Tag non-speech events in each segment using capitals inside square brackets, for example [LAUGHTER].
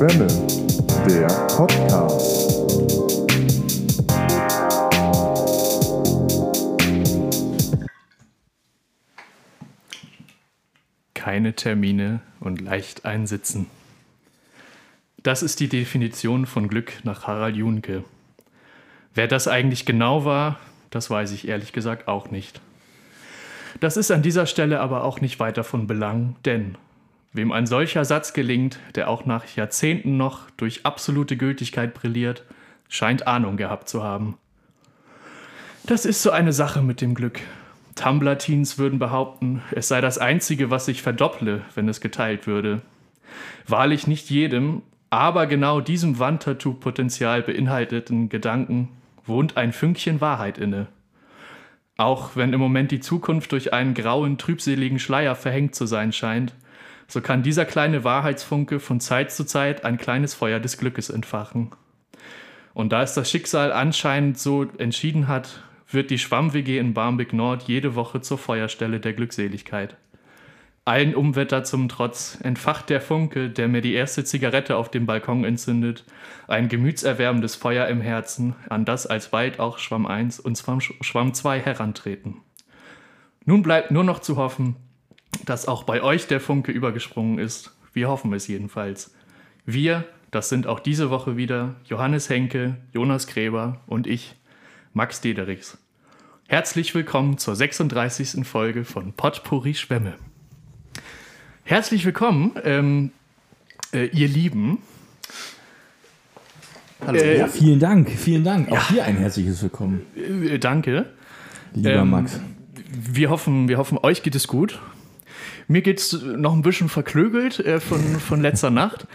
Schwemme, der Podcast. Keine Termine und leicht einsitzen. Das ist die Definition von Glück nach Harald Junke. Wer das eigentlich genau war, das weiß ich ehrlich gesagt auch nicht. Das ist an dieser Stelle aber auch nicht weiter von Belang, denn wem ein solcher Satz gelingt, der auch nach Jahrzehnten noch durch absolute Gültigkeit brilliert, scheint Ahnung gehabt zu haben. Das ist so eine Sache mit dem Glück. Tumblr-Teens würden behaupten, es sei das Einzige, was sich verdopple, wenn es geteilt würde. Wahrlich nicht jedem, aber genau diesem Wandtattoo-Potenzial beinhalteten Gedanken wohnt ein Fünkchen Wahrheit inne. Auch wenn im Moment die Zukunft durch einen grauen, trübseligen Schleier verhängt zu sein scheint, so kann dieser kleine Wahrheitsfunke von Zeit zu Zeit ein kleines Feuer des Glückes entfachen. Und da es das Schicksal anscheinend so entschieden hat, wird die Schwamm-WG in Barmbek Nord jede Woche zur Feuerstelle der Glückseligkeit. Allen Umwetter zum Trotz entfacht der Funke, der mir die erste Zigarette auf dem Balkon entzündet, ein gemütserwärmendes Feuer im Herzen, an das alsbald auch Schwamm 1 und Schwamm 2 herantreten. Nun bleibt nur noch zu hoffen, dass auch bei euch der Funke übergesprungen ist. Wir hoffen es jedenfalls. Wir, das sind auch diese Woche wieder Johannes Henke, Jonas Gräber und ich, Max Dederichs. Herzlich willkommen zur 36. Folge von Potpourri Schwämme. Herzlich willkommen, ähm, äh, ihr Lieben. Hallo. Äh, ja, vielen Dank, vielen Dank. Auch ja. dir ein herzliches Willkommen. Äh, danke. Lieber ähm, Max. Wir hoffen, wir hoffen, euch geht es gut. Mir geht es noch ein bisschen verklögelt äh, von, von letzter Nacht.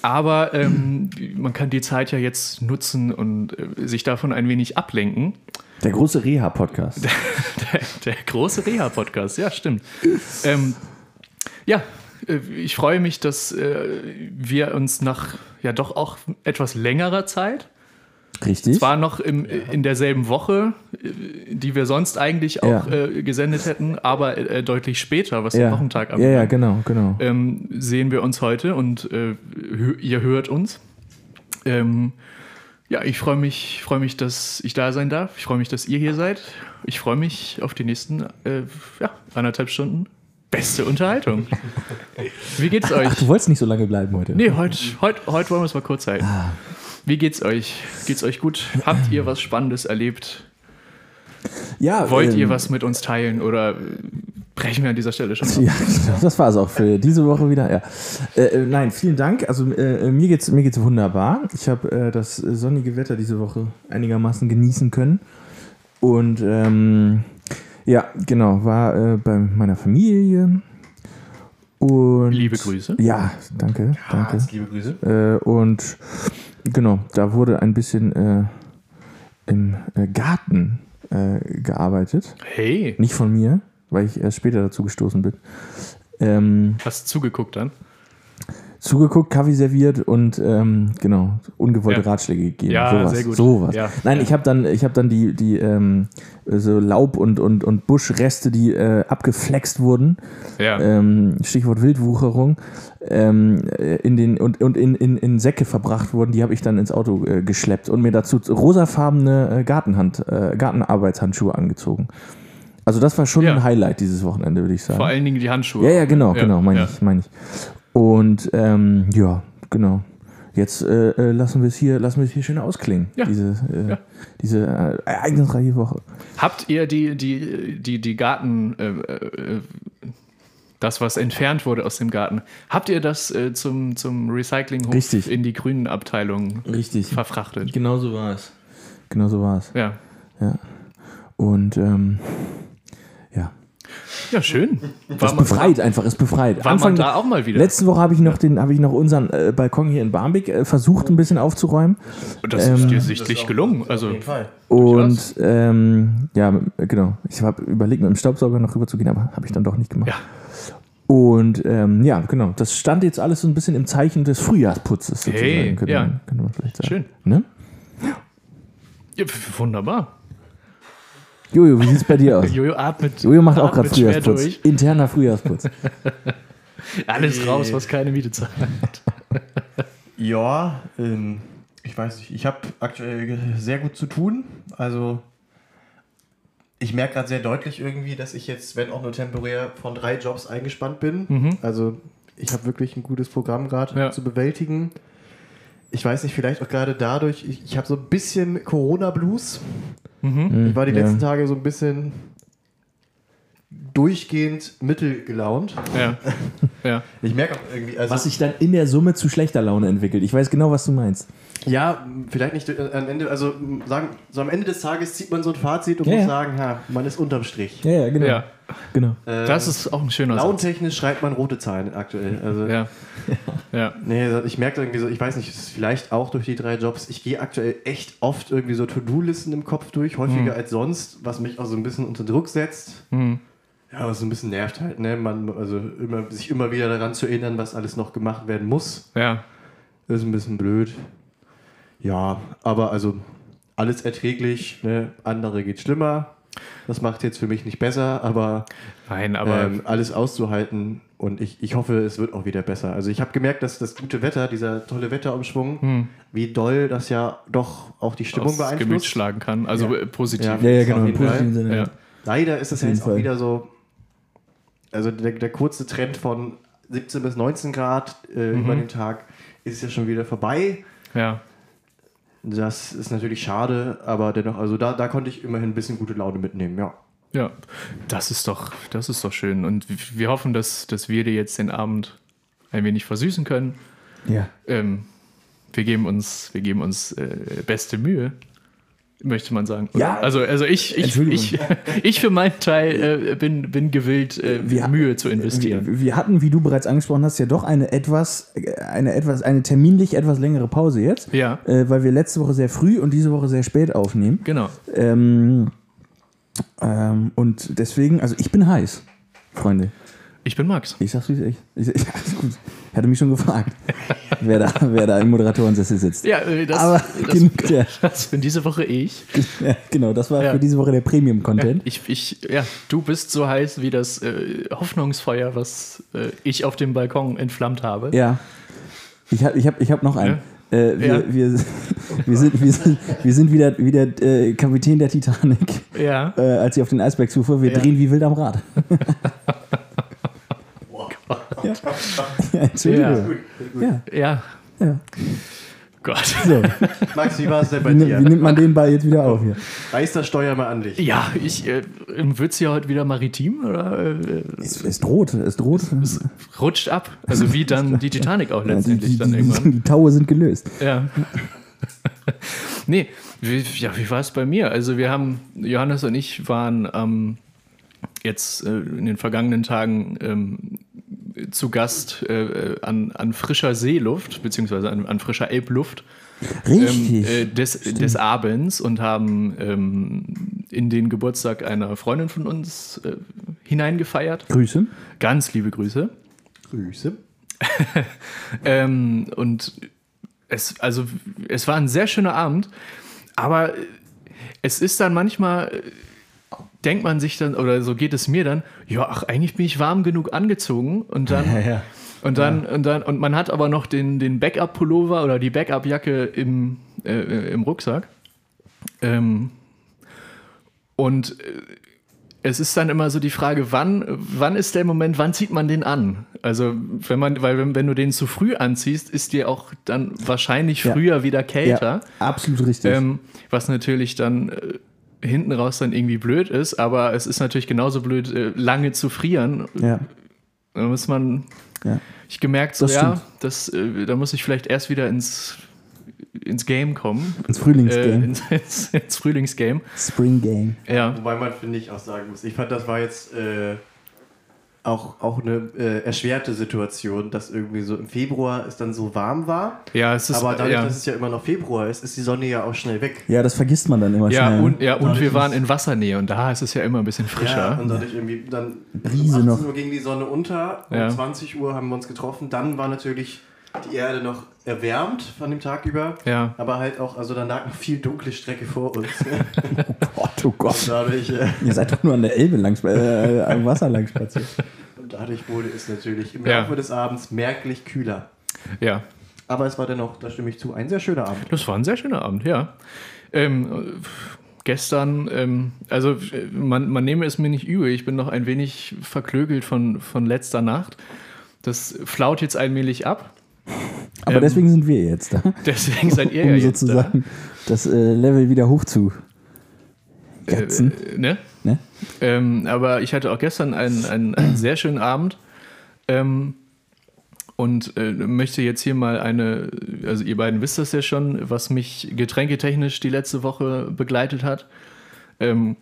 Aber ähm, man kann die Zeit ja jetzt nutzen und äh, sich davon ein wenig ablenken. Der große Reha-Podcast. Der, [LAUGHS] der, der, große Reha-Podcast, ja, stimmt. ähm, ja, äh, ich freue mich, dass äh, wir uns nach ja doch auch etwas längerer Zeit Richtig. Zwar noch im, in derselben Woche, die wir sonst eigentlich auch ja. äh, gesendet hätten, aber äh, deutlich später, was ja. den Wochentag angeht. Ja, ja, genau, genau. Ähm, sehen wir uns heute und äh, ihr hört uns. Ähm, ja, ich freue mich, freue mich, dass ich da sein darf. Ich freue mich, dass ihr hier seid. Ich freue mich auf die nächsten äh, ja, anderthalb Stunden. Beste Unterhaltung. Wie geht's euch? Ach, du wolltest nicht so lange bleiben heute. Nee, heute, heute, heute wollen wir es mal kurz halten. Ah. Wie geht's euch? Geht's euch gut? Habt ihr was Spannendes erlebt? Ja. Wollt ähm, ihr was mit uns teilen oder brechen wir an dieser Stelle schon? Ja, das war es auch für diese Woche wieder. Ja. Äh, äh, nein, vielen Dank. Also äh, mir geht's mir geht's wunderbar. Ich habe äh, das sonnige Wetter diese Woche einigermaßen genießen können und ähm, ja, genau, war äh, bei meiner Familie. Und liebe Grüße. Ja, danke, ja, danke. Liebe Grüße. Äh, und Genau, da wurde ein bisschen äh, im äh, Garten äh, gearbeitet. Hey. Nicht von mir, weil ich erst später dazu gestoßen bin. Ähm, Hast du zugeguckt dann? Zugeguckt, Kaffee serviert und ähm, genau ungewollte ja. Ratschläge gegeben. Ja, sowas. sehr gut. Sowas. Ja. Nein, ich habe dann, ich habe dann die die ähm, so Laub und und und Buschreste, die äh, abgeflext wurden. Ja. Ähm, Stichwort Wildwucherung ähm, in den und und in, in, in Säcke verbracht wurden. Die habe ich dann ins Auto äh, geschleppt und mir dazu rosafarbene äh, Gartenhand äh, Gartenarbeitshandschuhe angezogen. Also das war schon ja. ein Highlight dieses Wochenende, würde ich sagen. Vor allen Dingen die Handschuhe. Ja, ja, genau, genau, meine ich, meine ich. Und ähm, ja, genau. Jetzt äh, äh, lassen wir es hier, lassen wir es hier schön ausklingen. Ja. Diese, äh, ja. diese äh, ereignisreiche Woche. Habt ihr die, die, die, die Garten, äh, äh, das, was entfernt wurde aus dem Garten, habt ihr das zum, zum Recyclinghof Richtig. in die grünen Abteilung Richtig. verfrachtet? Genau so war es. Genau so war es. Ja. ja. Und ähm, ja. Ja, schön. War es befreit war, einfach, es befreit. War Anfang, man da auch mal wieder. Letzte Woche habe ich noch den, ich noch unseren äh, Balkon hier in Barmbek äh, versucht, ein bisschen aufzuräumen. Und das ähm, ist dir sichtlich gelungen. Also, auf jeden Fall. Und ähm, ja, genau. Ich habe überlegt, mit dem Staubsauger noch rüber zu gehen, aber habe ich dann doch nicht gemacht. Ja. Und ähm, ja, genau. Das stand jetzt alles so ein bisschen im Zeichen des Frühjahrsputzes sozusagen, hey, könnte, ja. man, könnte man vielleicht sagen. Schön. Ne? Ja, wunderbar. Jojo, wie sieht es bei dir aus? Jojo atmet. Jojo macht auch gerade Frühjahrsputz. Durch. Interner Frühjahrsputz. [LAUGHS] Alles raus, was keine Miete zahlt. [LAUGHS] Ja, ähm, ich weiß nicht. Ich habe aktuell sehr gut zu tun. Also ich merke gerade sehr deutlich irgendwie, dass ich jetzt, wenn auch nur temporär, von drei Jobs eingespannt bin. Also ich habe wirklich ein gutes Programm gerade Ja. zu bewältigen. Ich weiß nicht, vielleicht auch gerade dadurch, ich, ich habe so ein bisschen Corona-Blues. Ich war die Ja. letzten Tage so ein bisschen durchgehend mittelgelaunt. Ja. [LAUGHS] ja. Ich merke auch irgendwie, also Was sich dann in der Summe zu schlechter Laune entwickelt. Ich weiß genau, was du meinst. Ja, vielleicht nicht äh, am Ende, also sagen, so am Ende des Tages zieht man so ein Fazit und Ja, muss ja. sagen, ha, man ist unterm Strich. Ja, ja, genau. Ja. Genau. Äh, Das ist auch ein schöner Satz. Launtechnisch schreibt man rote Zahlen aktuell. Also, Ja. Ja. Nee, ich merke irgendwie so, ich weiß nicht, es ist vielleicht auch durch die drei Jobs, ich gehe aktuell echt oft irgendwie so To-Do-Listen im Kopf durch, häufiger als sonst, was mich auch so ein bisschen unter Druck setzt. Hm. Ja, was so ein bisschen nervt halt, ne? Man, also immer, sich immer wieder daran zu erinnern, was alles noch gemacht werden muss. Ja. Das ist ein bisschen blöd. Ja, aber also alles erträglich. Ne? Andere geht schlimmer. Das macht jetzt für mich nicht besser, aber, Nein, aber ähm, alles auszuhalten und ich, ich hoffe, es wird auch wieder besser. Also ich habe gemerkt, dass das gute Wetter, dieser tolle Wetterumschwung, wie doll das ja doch auch die Stimmung aus Gemüt beeinflusst. schlagen kann. Also äh, positiv. Ja. Ja, ja, genau. Im positiven Sinne. Ja. Leider ist es ja jetzt auch Fall. wieder so, also der, der kurze Trend von 17 bis 19 Grad äh, über den Tag ist ja schon wieder vorbei. ja. Das ist natürlich schade, aber dennoch, also da, da konnte ich immerhin ein bisschen gute Laune mitnehmen, ja. Ja, das ist doch, das ist doch schön. Und wir hoffen, dass, dass wir dir jetzt den Abend ein wenig versüßen können. Ja. Ähm, wir geben uns, wir geben uns äh, beste Mühe, möchte man sagen. oder? Ja. Also, also ich, ich, ich, [LAUGHS] ich für meinen Teil äh, bin, bin gewillt, äh, Wir- Mühe zu investieren. Wir, wir hatten, wie du bereits angesprochen hast, ja doch eine etwas, eine etwas, eine terminlich etwas längere Pause jetzt. Ja. Äh, weil wir letzte Woche sehr früh und diese Woche sehr spät aufnehmen. Genau. Ähm, ähm, und deswegen, also ich bin heiß, Freunde. Ich bin Max. Ich sag's wie es ist. Ich, ich, alles [LAUGHS] gut. Ich hatte mich schon gefragt, [LAUGHS] wer da, wer da im Moderatorensessel sitzt. Ja, äh, das, Aber das, [LAUGHS] der, das bin diese Woche ich. [LAUGHS] ja, genau, das war Ja. für diese Woche der Premium-Content. Ich, ich, ja, du bist so heiß wie das äh, Hoffnungsfeuer, was äh, ich auf dem Balkon entflammt habe. Ja. Ich habe ich hab, ich hab noch einen. Äh, wir, Ja. wir, wir, sind, wir, sind, wir sind wieder, wieder äh, Kapitän der Titanic, Ja. äh, als sie auf den Eisberg zufuhr. Wir Ja. drehen wie wild am Rad. Ja. ja, Entschuldigung. Ja. Ja. Ja. Gott. So, Max, wie war es denn bei wie, dir? wie nimmt man den Ball jetzt wieder auf hier? Reiß das Steuer mal an dich. Ja, ich äh, wird ja heute wieder maritim oder äh, Es, es droht, es droht. es rutscht ab. Also wie dann die Titanic auch Ja, die, letztendlich die, dann die, irgendwann. die Taue sind gelöst. Ja. [LAUGHS] nee, wie, ja, wie war es bei mir? Also wir haben, Johannes und ich waren ähm, jetzt äh, in den vergangenen Tagen ähm, zu Gast äh, an, an frischer Seeluft, beziehungsweise an, an frischer Elbluft ähm, Richtig. äh, des, des Abends und haben ähm, in den Geburtstag einer Freundin von uns äh, hineingefeiert. Grüße. Ganz liebe Grüße. Grüße. [LAUGHS] Ähm, und es, also, es war ein sehr schöner Abend, aber es ist dann manchmal, äh, denkt man sich dann, oder so geht es mir dann, ja, ach, eigentlich bin ich warm genug angezogen und dann. [LAUGHS] ja. Und dann, und dann, und man hat aber noch den, den Backup-Pullover oder die Backup-Jacke im, äh, im Rucksack. Ähm, und äh, es ist dann immer so die Frage, wann, wann ist der Moment, wann zieht man den an? Also, wenn man, weil wenn, wenn du den zu früh anziehst, ist dir auch dann wahrscheinlich Ja. früher wieder kälter. Ja, absolut richtig. Ähm, was natürlich dann äh, hinten raus dann irgendwie blöd ist, aber es ist natürlich genauso blöd, äh, lange zu frieren. ja, Da muss man, ja. ich gemerkt, so, Das ja, das, äh, da muss ich vielleicht erst wieder ins, ins Game kommen. Ins Äh, Frühlingsgame. ins, [LAUGHS] ins, ins Frühlingsgame. Spring Game. Ja. Wobei man, finde ich, auch sagen muss, ich fand, das war jetzt äh, auch, auch eine äh, erschwerte Situation, dass irgendwie so im Februar es dann so warm war. Ja, es ist, aber dadurch, ja. dass es ja immer noch Februar ist, ist die Sonne ja auch schnell weg. Ja, das vergisst man dann immer Ja, schnell. und, ja, und Dadurch wir waren in Wassernähe und da ist es ja immer ein bisschen Ja, frischer. und dadurch irgendwie dann Brise um 18 noch. Uhr ging die Sonne unter, Ja. um 20 Uhr haben wir uns getroffen. Dann war natürlich die Erde noch erwärmt von dem Tag über. Ja. Aber halt auch, also dann lag noch viel dunkle Strecke vor uns. [LAUGHS] Gott, oh Gott. dadurch, äh, [LAUGHS] Ihr seid doch nur an der Elbe lang, äh, am Wasser lang spaziert. und dadurch wurde es natürlich im Ja. Laufe des Abends merklich kühler. Ja. Aber es war dennoch, da stimme ich zu, ein sehr schöner Abend. Das war ein sehr schöner Abend, ja. Ähm, äh, gestern, ähm, also äh, man, man nehme es mir nicht übel, ich bin noch ein wenig verklögelt von, von letzter Nacht. Das flaut jetzt allmählich ab. Aber Ähm, deswegen sind wir jetzt da, [LAUGHS] Deswegen seid ihr um ja jetzt da. sozusagen das äh, Level wieder hoch zu jatzen. Äh, ne? ne? Ähm, aber ich hatte auch gestern einen, einen, einen sehr schönen Abend ähm, und äh, möchte jetzt hier mal eine, also ihr beiden wisst das ja schon, was mich getränketechnisch die letzte Woche begleitet hat. Ähm,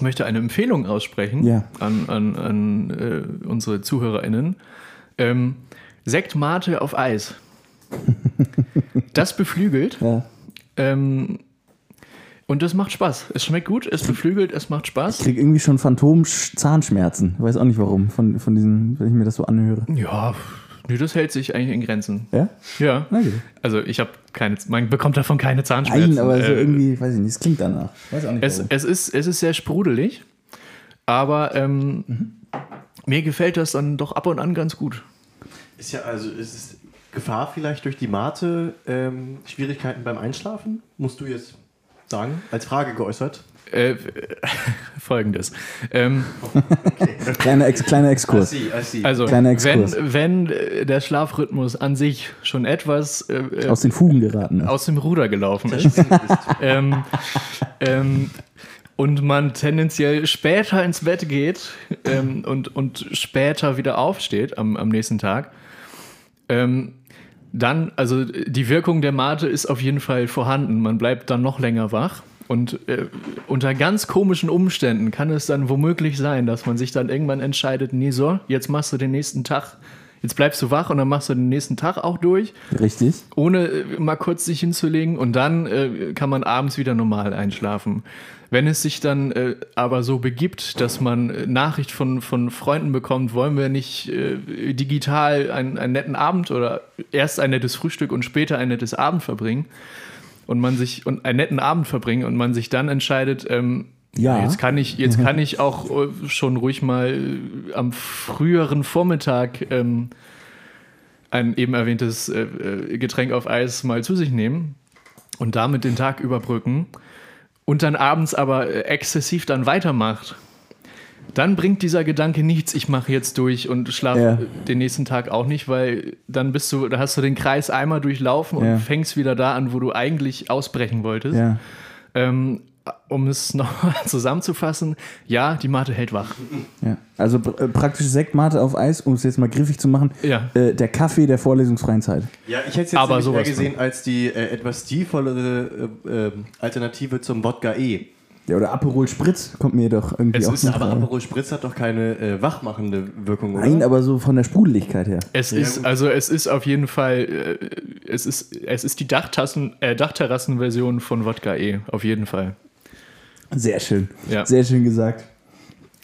möchte eine Empfehlung aussprechen Ja. an, an, an äh, unsere ZuhörerInnen. Ähm, Sekt Mate auf Eis. [LAUGHS] Das beflügelt. Ja. Ähm, und das macht Spaß. Es schmeckt gut, es beflügelt, es macht Ich Spaß. krieg irgendwie schon Phantom-Zahnschmerzen. Weiß auch nicht warum, von, von diesen, wenn ich mir das so anhöre. Ja, nö, das hält sich eigentlich in Grenzen. Ja? Ja. Okay. Also ich habe keine, man bekommt davon keine Zahnschmerzen. Nein, aber so Äh, irgendwie, weiß ich nicht, es klingt danach. Weiß auch nicht es, warum. es, ist, es ist sehr sprudelig, aber ähm, Mhm. mir gefällt das dann doch ab und an ganz gut. Ist ja also, ist es Gefahr vielleicht durch die Mate, ähm, Schwierigkeiten beim Einschlafen? Musst du jetzt sagen, als Frage geäußert. Äh, [LAUGHS] Folgendes. Ähm, [LAUGHS] Kleiner, Ex, kleiner Exkurs. I see. also, Kleiner wenn, Exkurs. wenn äh, der Schlafrhythmus an sich schon etwas äh, äh, Aus den Fugen geraten. ist. aus dem Ruder gelaufen ist, [LAUGHS] ähm, ähm, und man tendenziell später ins Bett geht ähm, und, und später wieder aufsteht am, am nächsten Tag, ähm, dann, also die Wirkung der Mate ist auf jeden Fall vorhanden. Man bleibt dann noch länger wach. Und äh, unter ganz komischen Umständen kann es dann womöglich sein, dass man sich dann irgendwann entscheidet, nee, so, jetzt machst du den nächsten Tag, jetzt bleibst du wach und dann machst du den nächsten Tag auch durch Richtig? ohne äh, mal kurz sich hinzulegen und dann äh, kann man abends wieder normal einschlafen. Wenn es sich dann äh, aber so begibt, dass man äh, Nachricht von, von Freunden bekommt, wollen wir nicht äh, digital einen, einen netten Abend oder erst ein nettes Frühstück und später ein nettes Abend verbringen und man sich und einen netten Abend verbringen und man sich dann entscheidet, ähm, Ja. jetzt kann ich, jetzt kann ich auch äh, schon ruhig mal äh, am früheren Vormittag ähm, ein eben erwähntes äh, äh, Getränk auf Eis mal zu sich nehmen und damit den Tag überbrücken und dann abends aber exzessiv dann weitermacht, dann bringt dieser Gedanke nichts, ich mache jetzt durch und schlafe Ja. den nächsten Tag auch nicht, weil dann bist du, da hast du den Kreis einmal durchlaufen und Ja. fängst wieder da an, wo du eigentlich ausbrechen wolltest. Ja. Ähm, um es nochmal [LAUGHS] zusammenzufassen, ja, die Mate hält wach. ja. Also pr- äh, praktisch Sektmate auf Eis, um es jetzt mal griffig zu machen. Ja. Äh, der Kaffee der vorlesungsfreien Zeit. Ja, ich hätte es jetzt Aber eher gesehen als die äh, etwas stilvollere äh, äh, Alternative zum Wodka E. Ja, oder Aperol Spritz kommt mir doch irgendwie Es auch ist Aber. Aperol Spritz hat doch keine äh, wachmachende Wirkung, oder? Nein, aber so von der Sprudeligkeit her. Es Ja, ist, gut. also es ist auf jeden Fall, äh, es ist, es ist die Dachtassen, äh, Dachterrassenversion von Wodka E, auf jeden Fall. Sehr schön. Ja. Sehr schön gesagt.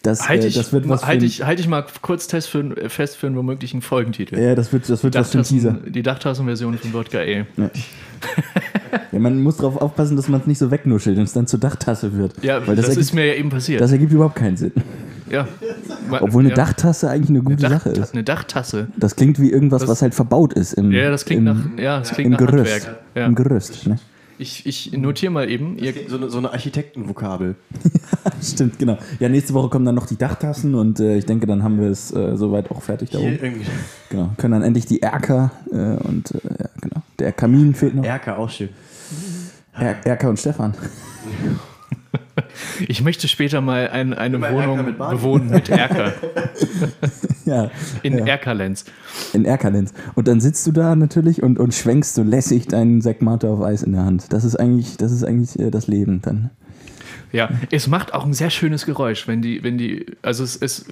Das, Halte äh, ich, das wird was halt für ein- ich, halt ich mal kurz test für, ein- fest für einen womöglichen Folgentitel. Ja, das wird, das wird was für ein Teaser. Die Dachtassenversion von Wodka E. Ja, man muss darauf aufpassen, dass man es nicht so wegnuschelt und es dann zur Dachtasse wird. Ja, Weil das, das, ergibt, ist mir ja eben passiert. das ergibt überhaupt keinen Sinn. ja. Obwohl eine ja. Dachtasse eigentlich eine gute Dach, Sache ist. Eine Dachtasse. Das klingt wie irgendwas, Das- was halt verbaut ist im, Ja, das klingt im, nach, ja, das klingt im nach Gerüst. Handwerk. Ja. Im Gerüst. Ne? Ich, ich notiere mal eben. Ihr, So eine, so eine Architektenvokabel. [LAUGHS] Stimmt, genau. Ja, nächste Woche kommen dann noch die Dachtassen und äh, ich denke, dann haben wir es äh, soweit auch fertig da Hier oben. irgendwie. Genau. Können dann endlich die Erker äh, und äh, ja, genau. Der Kamin fehlt noch. Erker, auch schön. Er Erker und Stefan. [LAUGHS] ich möchte später mal ein, eine Mal Wohnung mit bewohnen mit Erker. [LAUGHS] Ja, In Ja. Erkerlenz. in Erkerlenz. Und dann sitzt du da natürlich und, und schwenkst so lässig deinen Sektmate auf Eis in der Hand. Das ist eigentlich, das ist eigentlich äh, das Leben dann. Ja, es macht auch ein sehr schönes Geräusch, wenn die, wenn die, also es ist,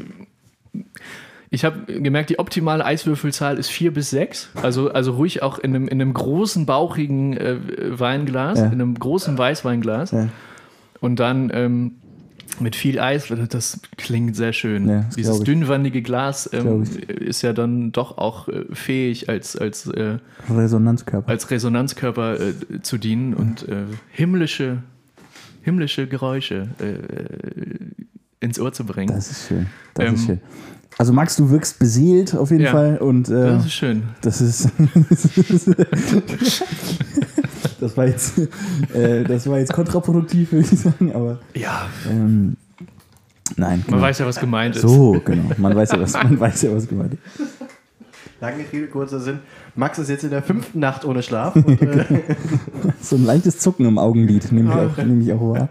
ich habe gemerkt, die optimale Eiswürfelzahl ist vier bis sechs. Also, also ruhig auch in einem, in einem großen, bauchigen äh, Weinglas, Ja. in einem großen Weißweinglas. Ja. Und dann ähm, mit viel Eis, das klingt sehr schön. Ja, Dieses dünnwandige Glas ähm, ist ja dann doch auch äh, fähig, als, als, äh, Resonanzkörper. als Resonanzkörper äh, zu dienen und äh, himmlische, himmlische Geräusche äh, ins Ohr zu bringen. Das ist schön. Das Ähm, ist schön. Also Max, du wirkst beseelt auf jeden Ja. Fall und äh, Das ist schön. das ist [LAUGHS] [LAUGHS] das war jetzt [LAUGHS] äh, das war jetzt kontraproduktiv, würde ich sagen, aber Ja, ähm, nein. man genau. weiß ja, was gemeint ist. so, genau. Man weiß ja, was man [LAUGHS] weiß ja, was gemeint ist. Lange Rede, kurzer Sinn. Max ist jetzt in der fünften Nacht ohne Schlaf. Und, [LAUGHS] äh, So ein leichtes Zucken im Augenlid, nehme ich auch, nehme ich auch wahr.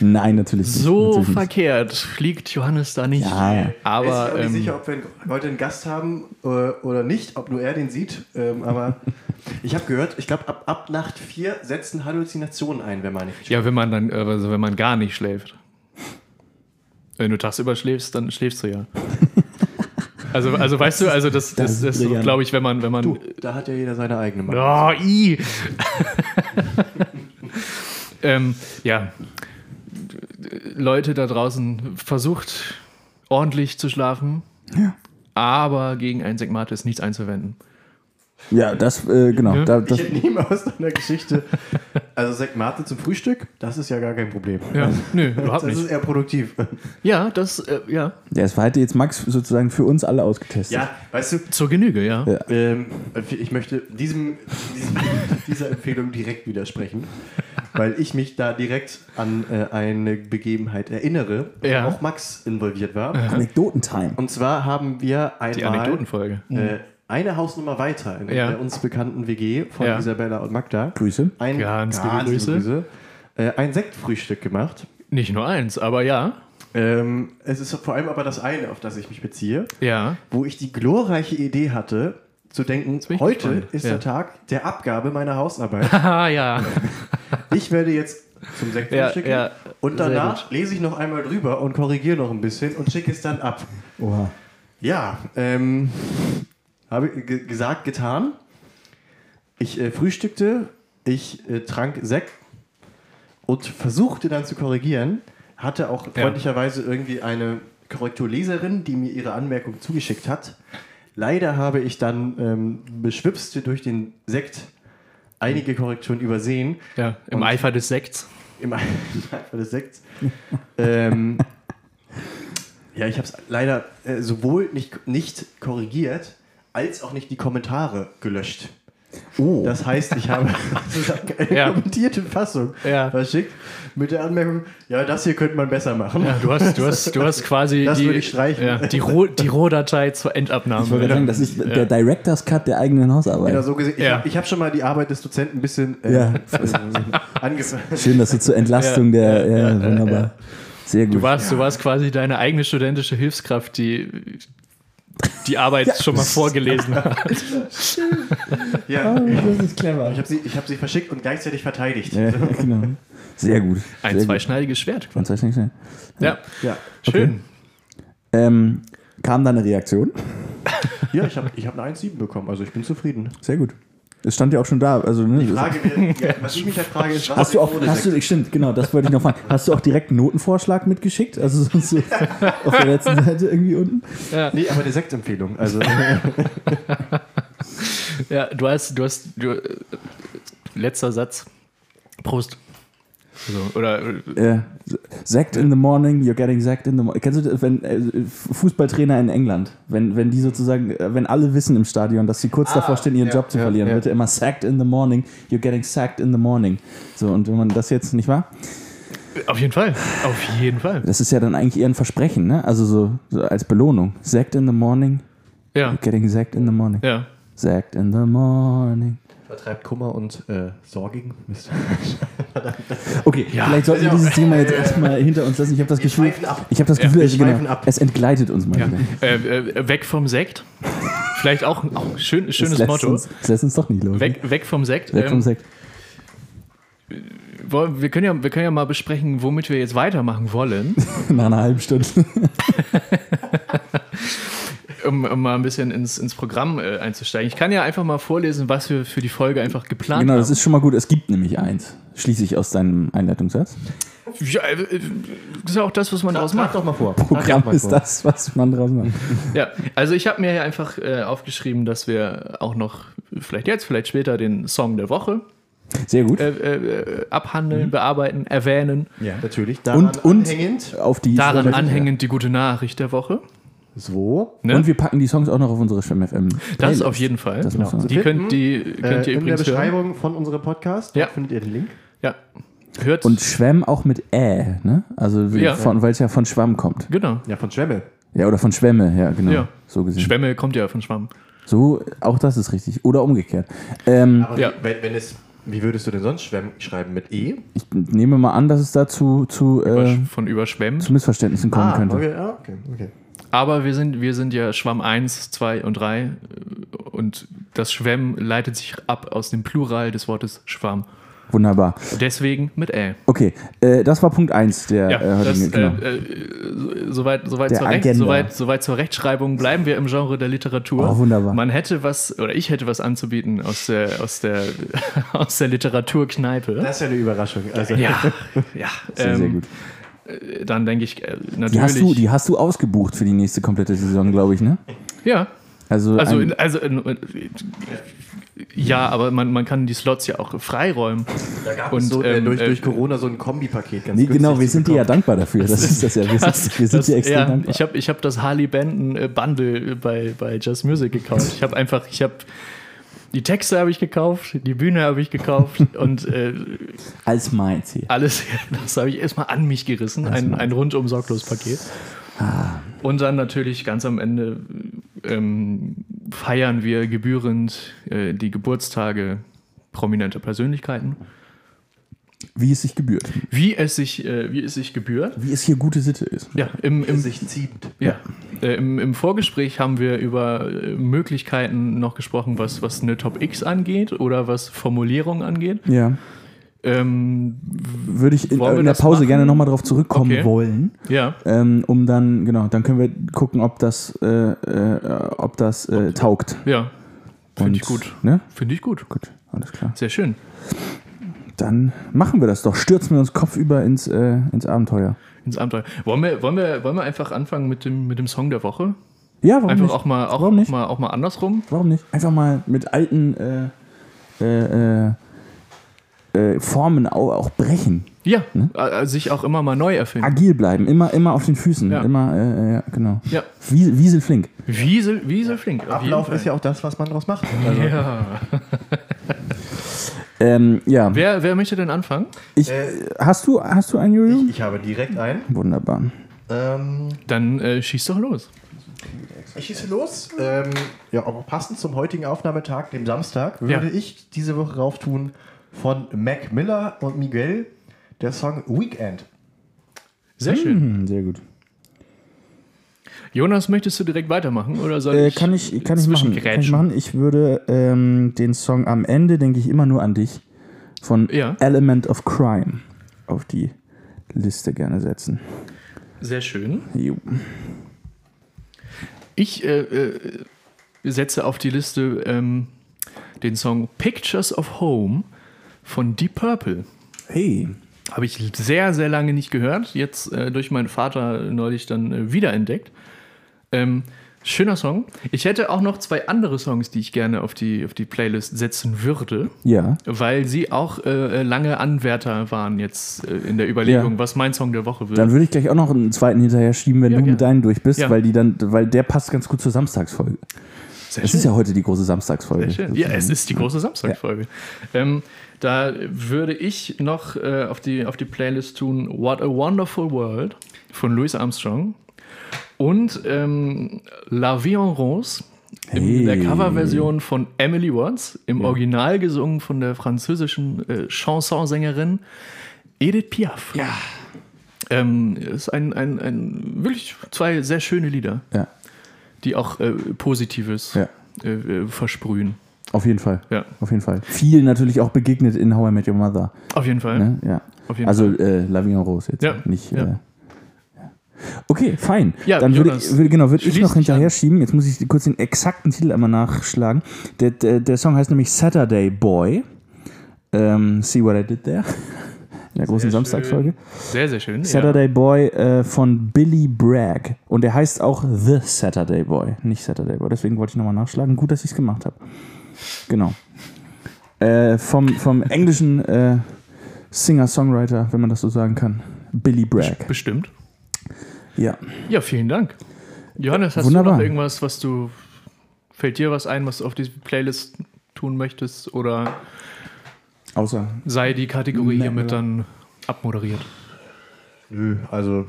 Nein, natürlich nicht. So natürlich nicht. verkehrt liegt Johannes da nicht. Ja, ja. ich Aber bin auch nicht ähm, sicher, ob wir heute einen Gast haben äh, oder nicht, ob nur er den sieht. Ähm, aber ich habe gehört, ich glaube, ab, ab Nacht 4 setzen Halluzinationen ein, wenn man nicht ja, wenn man dann, äh, also wenn man gar nicht schläft. Wenn du tagsüber schläfst, dann schläfst du ja. [LAUGHS] Also, also weißt du, also das, Das das, ist das, glaube ich, wenn man, wenn man. Du, da hat ja jeder seine eigene Meinung. Oh, i. [LAUGHS] ähm, ja. Leute da draußen versucht ordentlich zu schlafen, aber gegen ein Segmat ist nichts einzuwenden. Ja, das, äh, genau. Ja. Da, Ich das, entnehme aus deiner Geschichte, also Sekt Mate zum Frühstück, das ist ja gar kein Problem. Ja, nö, überhaupt Das ist nicht. eher produktiv. Ja, das, äh, ja, ja, es war heute jetzt Max sozusagen für uns alle ausgetestet. Ja, weißt du, zur Genüge, ja. Ja. ähm, ich möchte diesem, diesem, dieser Empfehlung direkt widersprechen, weil ich mich da direkt an äh, eine Begebenheit erinnere, wo Ja. auch Max involviert war. Anekdotentime. Und zwar haben wir Die einmal Anekdotenfolge. äh, eine Hausnummer weiter in Ja. der uns bekannten WG von Ja. Isabella und Magda Grüße. ein Ganz liebe Grüße. äh, ein Sektfrühstück gemacht. Nicht nur eins, aber ja. Ähm, es ist vor allem aber das eine, auf das ich mich beziehe, Ja. wo ich die glorreiche Idee hatte, zu denken, heute gespannt. ist Ja. der Tag der Abgabe meiner Hausarbeit. Haha, [LAUGHS] ja. [LAUGHS] Ich werde jetzt zum Sektfrühstück Ja, ja. und danach lese ich noch einmal drüber und korrigiere noch ein bisschen und schicke es dann ab. Oha. Ja, ähm, habe gesagt, getan. Ich äh, frühstückte, ich äh, trank Sekt und versuchte dann zu korrigieren. Hatte auch freundlicherweise irgendwie eine Korrekturleserin, die mir ihre Anmerkung zugeschickt hat. Leider habe ich dann ähm, beschwipst durch den Sekt einige Korrekturen übersehen. ja. Im Eifer des Sekts. Im [LAUGHS] Eifer des Sekts. ähm, [LAUGHS] ja, ich habe es leider äh, sowohl nicht, nicht korrigiert, als auch nicht die Kommentare gelöscht. Oh. Das heißt, ich habe [LAUGHS] sozusagen eine Ja. kommentierte Fassung Ja. verschickt mit der Anmerkung, ja, das hier könnte man besser machen. Ja, du hast, du hast, du hast [LAUGHS] quasi Das die, würde die, Roh, die Rohdatei zur Endabnahme. ich gerade sagen, das ist der Director's Cut der eigenen Hausarbeit. Genau, so gesehen. Ich Ja. habe hab schon mal die Arbeit des Dozenten ein bisschen äh, Ja. [LAUGHS] angefangen. Schön, dass du zur Entlastung der. Ja, wunderbar. Sehr gut. Du warst, du warst quasi deine eigene studentische Hilfskraft, die die Arbeit schon mal vorgelesen hat. [LAUGHS] Ja. das ist clever. Ich habe sie, ich hab sie verschickt und gleichzeitig verteidigt. Ja, genau. [LAUGHS] Sehr gut. Ein Sehr zweischneidiges Schwert. Gut. Ganz schnell. Ja, Ja, schön. Ähm, kam da eine Reaktion? [LAUGHS] ja ich habe ich hab eine 1,7 bekommen, also ich bin zufrieden. Sehr gut. Es stand ja auch schon da. Also, ne, Die Frage, wäre- ja, was ich mich da frage, ist, was Hast du auch, hast du, stimmt, genau, das wollte ich noch fragen. Hast du auch direkt einen Notenvorschlag mitgeschickt? Also so, [LAUGHS] auf der letzten Seite irgendwie unten? Nee, aber eine Sektempfehlung. Also, [LAUGHS] Ja, du hast, du hast, du, äh, letzter Satz. Prost. So, oder, äh, Äh, Sect in the morning, you're getting Sect in the morning. Kennst du das, wenn äh, Fußballtrainer in England, wenn, wenn die sozusagen, äh, wenn alle wissen im Stadion, dass sie kurz davor stehen, ihren ja, Job zu ja, verlieren, ja. wird er immer sacked in the morning, you're getting sacked in the morning. So, und wenn man das jetzt nicht wahr? auf jeden Fall. Auf jeden Fall. Das ist ja dann eigentlich eher ein Versprechen, ne? Also so, so als Belohnung. Sacked in the morning, Ja, you're getting sacked in the morning. ja. Sacked in the morning. Vertreibt Kummer und äh, Sorgigen. Mist. [LAUGHS] Okay, vielleicht sollten wir Ja. dieses Thema jetzt erstmal hinter uns lassen. Ich habe das Gefühl, ich habe das Ja, Gefühl, wir also genau, ab. es entgleitet uns mal ja. wieder. Äh, äh, weg vom Sekt. Vielleicht auch ein auch schön, schönes Motto. Uns, das lässt uns doch nicht los. Weg, weg vom Sekt. Weg vom Ähm, Sekt. wollen- wir, können ja, wir können ja mal besprechen, womit wir jetzt weitermachen wollen, [LAUGHS] Nach einer halben Stunde. [LAUGHS] um, um mal ein bisschen ins, ins Programm äh, einzusteigen. Ich kann ja einfach mal vorlesen, was wir für die Folge einfach geplant Genau, haben. das ist schon mal gut. Es gibt nämlich eins. Schließe ich aus deinem Einleitungssatz. Ja, äh, das ist ja auch das, was man daraus macht. doch mal vor. Programm mal ist vor. das, was man draus macht. [LAUGHS] Ja, also ich habe mir hier einfach äh, aufgeschrieben, dass wir auch noch, vielleicht jetzt, vielleicht später, den Song der Woche Sehr gut. äh, äh, abhandeln, bearbeiten, erwähnen. Ja, natürlich. Daran Und- und- anhängend. Auf die Daran anhängend die gute Nachricht der Woche. So. Ne? Und wir packen die Songs auch noch auf unsere Schwemm FM. das Playlist. auf jeden Fall. Das man Die könnt, die Äh, könnt ihr in der übrigens hören. Beschreibung von unserem Podcast Ja. findet ihr den Link. Ja. Hört. Und Schwemm auch mit Ä, ne? Also Ja. von, weil es ja von Schwamm kommt. genau. Ja, von Schwemme. Ja, oder von Schwämme, ja, genau. Ja. So gesehen. Schwämme kommt ja von Schwamm. So, auch das ist richtig. Oder umgekehrt. Ähm, Aber Ja. wie, wenn, wenn es, wie würdest du denn sonst Schwemm schreiben? Mit E? ich nehme mal an, dass es dazu zu, äh, von überschwemmt. zu Missverständnissen kommen könnte. okay, ja, okay, okay. Aber wir sind, wir sind ja Schwamm 1, 2 und 3 und das Schwemm leitet sich ab aus dem Plural des Wortes Schwamm. Wunderbar. Deswegen mit Ä. Okay, äh, das war Punkt 1 der Ja, äh, das, heutigen, genau. äh, äh, so- soweit, soweit, Der zur Recht, soweit, soweit zur Rechtschreibung bleiben wir im Genre der Literatur. Oh, wunderbar. Man hätte was, oder ich hätte was anzubieten aus der, aus der, [LAUGHS] aus der Literaturkneipe. Das ist ja eine Überraschung. Also, Ja, [LAUGHS] ja. sehr, sehr ähm, gut. Dann denke ich äh, natürlich. Die hast, du, die hast du ausgebucht für die nächste komplette Saison, glaube ich, ne? ja, Also, also, also in, ja, aber man, man kann die Slots ja auch freiräumen. da gab Und, es so, äh, ähm, durch, äh, durch Corona so ein Kombipaket. Ganz nee, genau, wir sind dir ja dankbar dafür. Das ist das ja. Wir [LAUGHS] sind, wir sind das- dir extrem ja, dankbar. Ich habe ich hab das Harley Benton äh, Bundle bei, bei Just Music gekauft. Ich habe einfach, ich habe die Texte habe ich gekauft, die Bühne habe ich gekauft [LAUGHS] und äh, Als meins hier. alles, [LAUGHS] das habe ich erstmal an mich gerissen. Ein, ein rundum sorglos Paket. Ah. Und dann natürlich ganz am Ende ähm, feiern wir gebührend äh, die Geburtstage prominenter Persönlichkeiten. Wie es sich gebührt. Wie es sich, äh, wie es sich gebührt. Wie es hier gute Sitte ist. Ja, im, im, sich zieht. Ja. Äh, im, Im Vorgespräch haben wir über äh, Möglichkeiten noch gesprochen, was, was eine Top X angeht oder was Formulierung angeht. Ja. Ähm, Würde ich in, wir in der Pause machen? gerne nochmal drauf zurückkommen Okay. wollen. ja, Ähm, um dann, genau, dann können wir gucken, ob das, äh, äh, ob das äh, taugt. ja. Finde ich gut. Ne? Finde ich gut. Gut, alles klar. Sehr schön. Dann machen wir das doch. Stürzen wir uns kopfüber ins, äh, ins Abenteuer. Ins Abenteuer. Wollen wir, wollen, wir, wollen wir einfach anfangen mit dem, mit dem Song der Woche? Ja, warum Einfach nicht? auch mal, auch, Warum nicht? auch mal, auch mal andersrum? Warum nicht? Einfach mal mit alten äh, äh, äh, äh, Formen auch, auch brechen. Ja, äh, sich auch immer mal neu erfinden. Agil bleiben, immer, immer auf den Füßen. Ja. Immer, äh, ja, genau. Ja, Wiesel, Wiesel flink. Wiesel, Wiesel flink. Ablauf ist ja auch das, was man daraus macht. [LAUGHS] Also, Ja. Ähm, ja. Wer, wer möchte denn anfangen? Ich, hast, du, hast du einen, Julian? ich, ich habe direkt einen. Wunderbar. Ähm, Dann äh, schieß doch los. ich schieße los. Ähm, ja, aber passend zum heutigen Aufnahmetag, dem Samstag, würde Ja. ich diese Woche rauftun von Mac Miller und Miguel der Song Weekend. Sehr schön. Hm, sehr gut. Jonas, möchtest du direkt weitermachen oder soll Äh, ich? kann ich, kann ich machen. Kann ich machen. Ich würde ähm, den Song am Ende, denke ich immer nur an dich, von Ja. Element of Crime auf die Liste gerne setzen. Sehr schön. Jo. Ich äh, äh, setze auf die Liste ähm, den Song Pictures of Home von Deep Purple. Hey. Habe ich sehr, sehr lange nicht gehört. Jetzt äh, durch meinen Vater neulich dann äh, wiederentdeckt. Ähm, schöner Song. Ich hätte auch noch zwei andere Songs, die ich gerne auf die, auf die Playlist setzen würde, Ja. weil sie auch äh, lange Anwärter waren jetzt äh, in der Überlegung, Ja. was mein Song der Woche wird. Dann würde ich gleich auch noch einen zweiten hinterher schieben, wenn Ja, du mit gerne. deinen durch bist, Ja. weil die dann, weil der passt ganz gut zur Samstagsfolge. Sehr Es ist ja heute die große Samstagsfolge. Sehr schön. Ja, es ist die große Samstagfolge. Ähm, da würde ich noch äh, auf, die, auf die Playlist tun What a Wonderful World von Louis Armstrong und ähm, La Vie en Rose in Hey. der Coverversion von Emily Watts, im Original gesungen von der französischen äh, Chansonsängerin Edith Piaf. Ja. Ähm, ist ein, ein, ein wirklich zwei sehr schöne Lieder, Ja, die auch äh, Positives Ja. äh, äh, versprühen. auf jeden Fall. Ja. Auf jeden Fall. Viel natürlich auch begegnet in How I Met Your Mother. Auf jeden Fall. Ne? Ja. Auf jeden Also äh, La Vie en Rose jetzt. Ja, Nicht, ja. Äh, ja. Okay, fein. Ja, Dann würde Jonas, ich, würde, genau, würde ich noch hinterher schieben. Jetzt muss ich kurz den exakten Titel einmal nachschlagen. Der, der, der Song heißt nämlich Saturday Boy. Ähm, see what I did there? In der großen Sehr Samstagsfolge. Sehr, sehr schön. Saturday Boy äh, von Billy Bragg. Und der heißt auch The Saturday Boy, nicht Saturday Boy. Deswegen wollte ich nochmal nachschlagen. Gut, dass ich es gemacht habe. Genau. Äh, vom, vom englischen äh, Singer-Songwriter, wenn man das so sagen kann. Billy Ja. Bragg. Bestimmt. Ja. Ja, vielen Dank. Johannes, hast Wunderbar. du noch irgendwas, was du. Fällt dir was ein, was du auf diese Playlist tun möchtest? Oder Außer. sei die Kategorie Nee, hiermit dann abmoderiert? Nö, also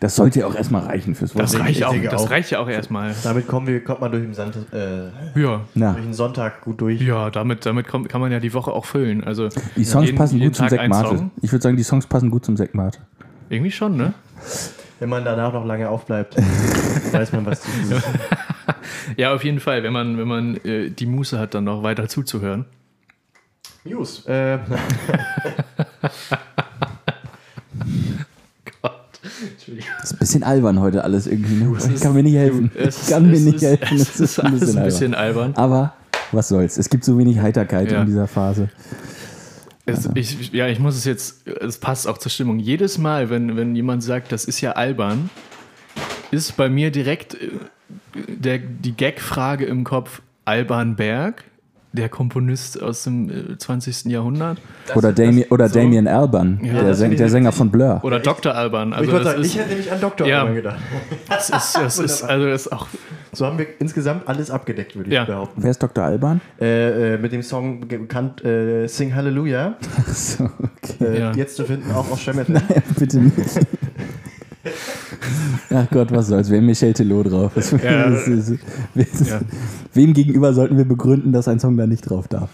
Das sollte ja auch erstmal reichen fürs Das Wochenende. reicht ja auch, das auch. reicht ja auch erstmal. damit kommen wir, kommt man durch den, Sand, äh, Ja. Durch den Sonntag gut durch. Ja, damit, damit kommt, kann man ja die Woche auch füllen. Also die Songs jeden- passen jeden gut zum Tag ein Sektmate. Song. Ich würde sagen, die Songs passen gut zum Sektmate. irgendwie schon, ne? Wenn man danach noch lange aufbleibt, [LAUGHS] weiß man, was zu tun ist. [LAUGHS] Ja, auf jeden Fall, wenn man, wenn man äh, die Muße hat, dann noch weiter zuzuhören. News. Äh, [LAUGHS] Das ist ein bisschen albern heute alles irgendwie. Ne? Ich kann mir nicht helfen. Es Ich kann mir es nicht ist, helfen. Es ist alles ein bisschen albern. Aber was soll's. Es gibt so wenig Heiterkeit Ja. in dieser Phase. Es, ich, ja, ich muss es jetzt, es passt auch zur Stimmung. Jedes Mal, wenn, wenn jemand sagt, das ist ja albern, ist bei mir direkt äh, der, die Gag-Frage im Kopf, Alban Berg, der Komponist aus dem äh, 20. Jahrhundert, Oder, Damien, oder so. Damien Alban, Ja, der, Säng, ich der Sänger von Blur. oder Dr. Alban. ich Also wollte das sagen, ich ist, hätte nämlich an Dr. Ja. Alban gedacht. das ist, das ist, also das ist auch, So haben wir insgesamt alles abgedeckt, würde ich Ja. behaupten. Wer ist Dr. Alban? Äh, äh, mit dem Song bekannt äh, Sing Hallelujah. so, okay. Äh, Ja. Jetzt zu finden auch auf Shemmet. [LAUGHS] Bitte nicht. [LAUGHS] [LAUGHS] Ach Gott, was soll's. Wir haben Michel Telot drauf. Das, Ja. [LAUGHS] das ist, das, Ja. Wem gegenüber sollten wir begründen, dass ein Song da nicht drauf darf?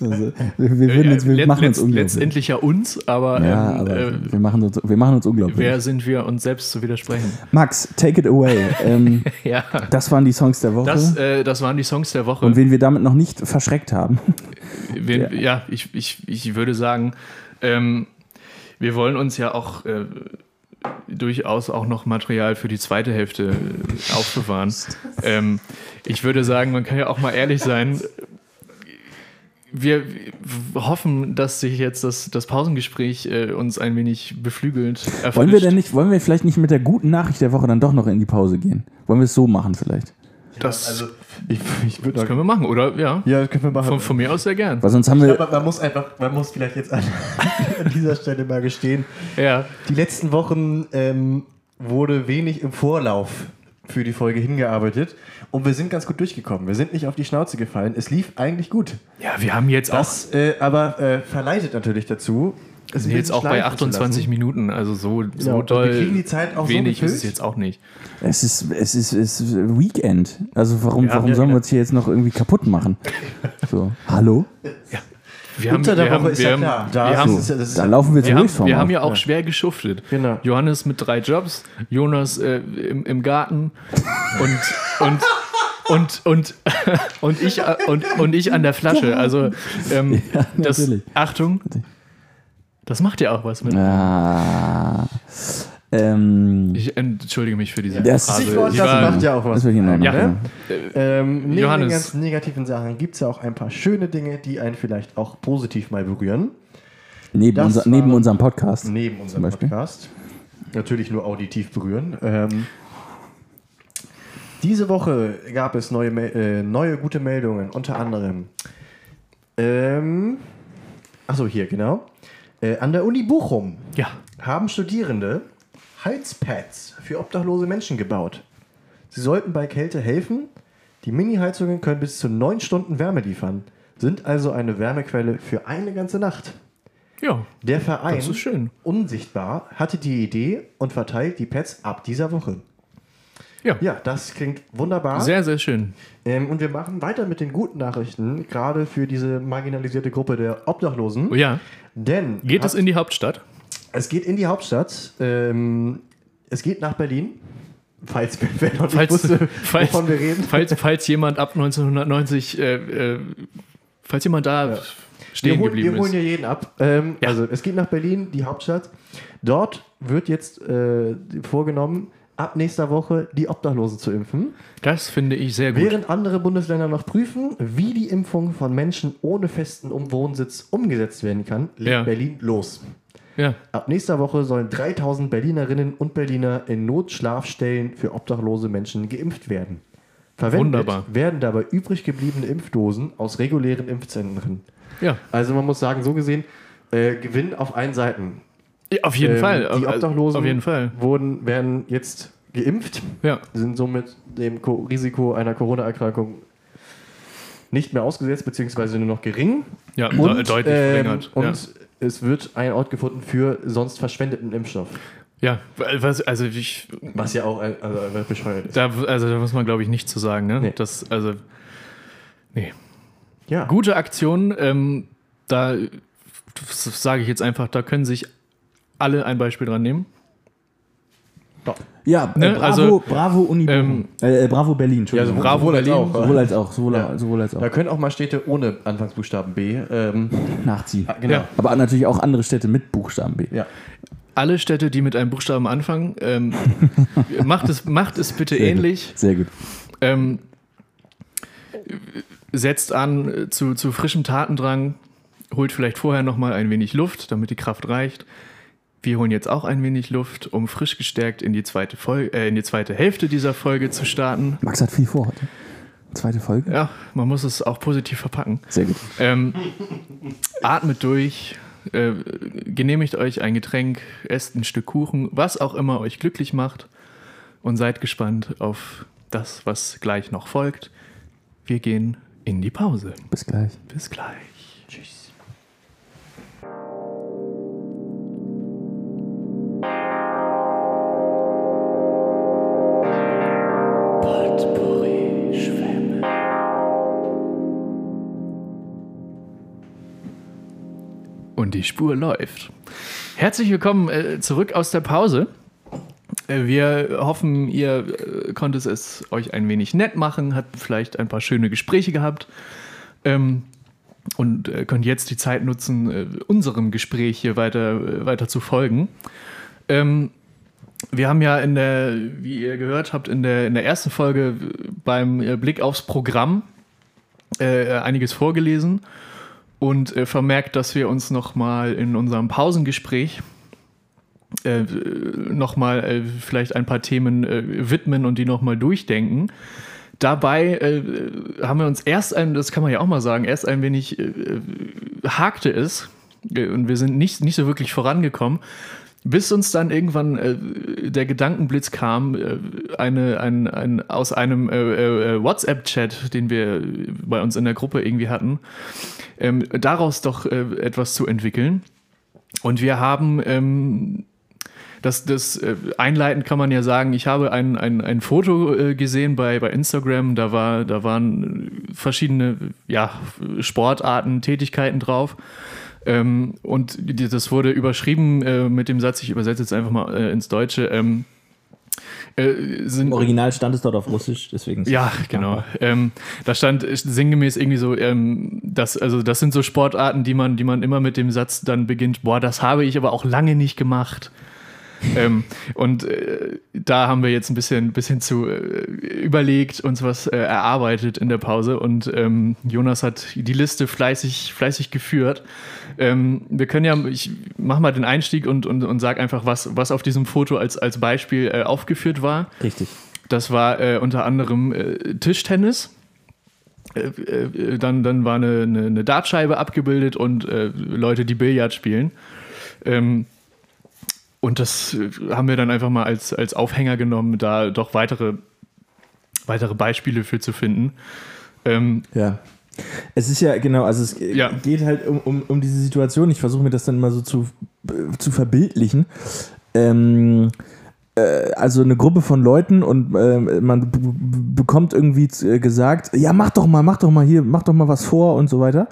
Also, wir, wir, würden uns, wir Let- machen uns unglaublich. letztendlich ja uns, aber, ja, ähm, aber äh, wir, machen uns, wir machen uns unglaublich. wer sind wir, uns selbst zu widersprechen? Max, take it away. ähm, [LAUGHS] Ja, das waren die Songs der Woche. das, äh, das waren die Songs der Woche. und wen wir damit noch nicht verschreckt haben. Wir, ja, ich, ich, ich würde sagen, ähm, wir wollen uns ja auch äh, durchaus auch noch Material für die zweite Hälfte äh, aufbewahren. ähm, ich würde sagen, man kann ja auch mal ehrlich sein. Wir wir hoffen, dass sich jetzt das, das Pausengespräch äh, uns ein wenig beflügelt. Erfrischt. Wollen wir denn nicht, wollen wir vielleicht nicht mit der guten Nachricht der Woche dann doch noch in die Pause gehen? Wollen wir es so machen vielleicht? Das, Also, ich, ich würde das können wir machen, oder? Ja. Ja, das können wir machen. Von, von mir aus sehr gern. Weil sonst haben Ich wir. glaube, man muss einfach, man muss vielleicht jetzt an, [LAUGHS] an dieser Stelle mal gestehen, Ja. die letzten Wochen ähm, wurde wenig im Vorlauf für die Folge hingearbeitet und wir sind ganz gut durchgekommen. Wir sind nicht auf die Schnauze gefallen. Es lief eigentlich gut. ja, wir haben jetzt auch Das äh, aber äh, verleitet natürlich dazu. Wir sind jetzt auch bei 28 Minuten, also so, so Genau, und doll wir kriegen die Zeit auch so wenig ist gefüllt. es jetzt auch nicht. Es ist, es ist, es ist Weekend. Also warum, Ja, warum ja, sollen wir ja. uns hier jetzt noch irgendwie kaputt machen? So, hallo? Wir haben, Unter der wir Woche haben, ist wir ja haben, klar. Da wir ist haben, ja- das ist Da ja- laufen wir wir haben, wir haben ja auch schwer geschuftet. Genau. Johannes mit drei Jobs, Jonas äh, im, im Garten und, und, und, und, und, ich, äh, und, und ich an der Flasche. Also, ähm, das, natürlich. Achtung, das macht ja auch was mit. Ah, ähm, Ich entschuldige mich für diese Das- Phrase. Stichwort, das war- macht ja auch was. das will ich noch Ja. machen. Ähm, neben Johannes. den ganzen negativen Sachen gibt es ja auch ein paar schöne Dinge, die einen vielleicht auch positiv mal berühren. Neben, unser, neben unserem Podcast. Neben unserem Beispiel. Podcast. Natürlich nur auditiv berühren. Ähm, diese Woche gab es neue, äh, neue gute Meldungen, unter anderem. Ähm, achso, hier, genau. Äh, an der Uni Bochum Ja, haben Studierende Heizpads für obdachlose Menschen gebaut. Sie sollten bei Kälte helfen. Die Mini-Heizungen können bis zu neun Stunden Wärme liefern, sind also eine Wärmequelle für eine ganze Nacht. ja, Der Verein. Unsichtbar hatte die Idee und verteilt die Pads ab dieser Woche. Ja, Ja, das klingt wunderbar. sehr, sehr schön. Ähm, und wir machen weiter mit den guten Nachrichten, gerade für diese marginalisierte Gruppe der Obdachlosen. Oh ja, Denn geht hat- es in die Hauptstadt? es geht in die Hauptstadt. Ähm, es geht nach Berlin. Falls [LAUGHS] wer noch nicht Falls, wusste, [LAUGHS] falls, wovon wir reden. falls, falls jemand ab 1990, äh, äh, falls jemand da stehen wir holen, geblieben wir holen ist. hier jeden ab. Ähm, Ja. Also es geht nach Berlin, die Hauptstadt. Dort wird jetzt äh, vorgenommen, ab nächster Woche die Obdachlosen zu impfen. Das finde ich sehr gut. Während andere Bundesländer noch prüfen, wie die Impfung von Menschen ohne festen Wohnsitz umgesetzt werden kann, legt Ja. Berlin los. Ja, Ab nächster Woche sollen 3000 Berlinerinnen und Berliner in Notschlafstellen für obdachlose Menschen geimpft werden. Verwendet Wunderbar. werden dabei übrig gebliebene Impfdosen aus regulären Impfzentren. ja. Also man muss sagen, so gesehen, äh, Gewinn auf allen Seiten. Auf jeden Ähm, Fall. Die Obdachlosen Auf jeden Fall. Wurden, werden jetzt geimpft, Ja, sind somit dem Co Risiko einer Corona-Erkrankung nicht mehr ausgesetzt, beziehungsweise nur noch gering. ja Und, deutlich ähm, verringert. und ja. es wird ein Ort gefunden für sonst verschwendeten Impfstoff. ja, was, also ich, Was ja auch äh, also einfach bescheuert ist. da, also da muss man glaube ich nicht zu sagen, ne? Nee. Das, also, nee. Ja, Gute Aktion, ähm, da sage ich jetzt einfach, da können sich alle ein Beispiel dran nehmen. Ja, äh, Ne, Bravo, also, Bravo Uni ähm, äh, Bravo Berlin, Entschuldigung. Ja, Bravo sowohl als Berlin, auch. sowohl als auch, sowohl, Ja. sowohl als auch. Da können auch mal Städte ohne Anfangsbuchstaben B. Ähm, Nachziehen. ah, genau. Ja. Aber natürlich auch andere Städte mit Buchstaben B. Ja. Alle Städte, die mit einem Buchstaben anfangen, ähm, [LAUGHS] macht, es, macht es bitte Sehr ähnlich. Gut. Sehr gut. Ähm, setzt an äh, zu, zu frischem Tatendrang, holt vielleicht vorher nochmal ein wenig Luft, damit die Kraft reicht. Wir holen jetzt auch ein wenig Luft, um frisch gestärkt in die zweite, Folge, äh, in die zweite Hälfte dieser Folge zu starten. Max hat viel vor heute. Zweite Folge. Ja, man muss es auch positiv verpacken. Sehr gut. Ähm, atmet durch, äh, genehmigt euch ein Getränk, esst ein Stück Kuchen, was auch immer euch glücklich macht und seid gespannt auf das, was gleich noch folgt. Wir gehen in die Pause. Bis gleich. Bis gleich. Spur läuft. Herzlich willkommen äh, zurück aus der Pause. Äh, Wir hoffen, ihr äh, konntet es euch ein wenig nett machen, habt vielleicht ein paar schöne Gespräche gehabt ähm, und äh, könnt jetzt die Zeit nutzen, äh, unserem Gespräch hier weiter, äh, weiter zu folgen. Ähm, wir haben ja in der, wie ihr gehört habt, in der, in der ersten Folge beim Blick aufs Programm äh, einiges vorgelesen und äh, vermerkt, dass wir uns nochmal in unserem Pausengespräch äh, nochmal äh, vielleicht ein paar Themen äh, widmen und die nochmal durchdenken. Dabei äh, haben wir uns erst ein, das kann man ja auch mal sagen, erst ein wenig äh, hakte es äh, und wir sind nicht, nicht so wirklich vorangekommen, bis uns dann irgendwann äh, der Gedankenblitz kam, äh, eine, ein, ein, aus einem äh, äh, WhatsApp-Chat, den wir bei uns in der Gruppe irgendwie hatten, ähm, daraus doch äh, etwas zu entwickeln. Und wir haben ähm, das, das äh, einleitend kann man ja sagen, ich habe ein, ein, ein Foto äh, gesehen bei, bei Instagram, da, war, da waren verschiedene ja, Sportarten, Tätigkeiten drauf. Ähm, und die- das wurde überschrieben äh, mit dem Satz, ich übersetze jetzt einfach mal äh, ins Deutsche. Ähm, äh, sind, Im Original stand es dort auf Russisch, deswegen. ja, genau. Ähm, da stand sinngemäß irgendwie so, ähm, das, also das sind so Sportarten, die man, die man immer mit dem Satz dann beginnt, boah, das habe ich aber auch lange nicht gemacht. [LAUGHS] ähm, und äh, da haben wir jetzt ein bisschen, bisschen zu äh, überlegt, uns was äh, erarbeitet in der Pause und ähm, Jonas hat die Liste fleißig, fleißig geführt. Ähm, wir können ja, ich mach mal den Einstieg und, und, und sag einfach, was, was auf diesem Foto als, als Beispiel äh, aufgeführt war. Richtig. Das war äh, unter anderem äh, Tischtennis. Dann, dann war eine, eine, eine Dartscheibe abgebildet und äh, Leute, die Billard spielen. Ähm, und das äh, haben wir dann einfach mal als, als Aufhänger genommen, da doch weitere, weitere Beispiele für zu finden. Ähm, Ja. Es ist ja, genau, also es Ja. geht halt um, um, um diese Situation. Ich versuche mir das dann mal so zu, äh, zu verbildlichen. Ähm, äh, also eine Gruppe von Leuten und äh, man bekommt irgendwie gesagt, ja, mach doch mal, mach doch mal hier, mach doch mal was vor und so weiter.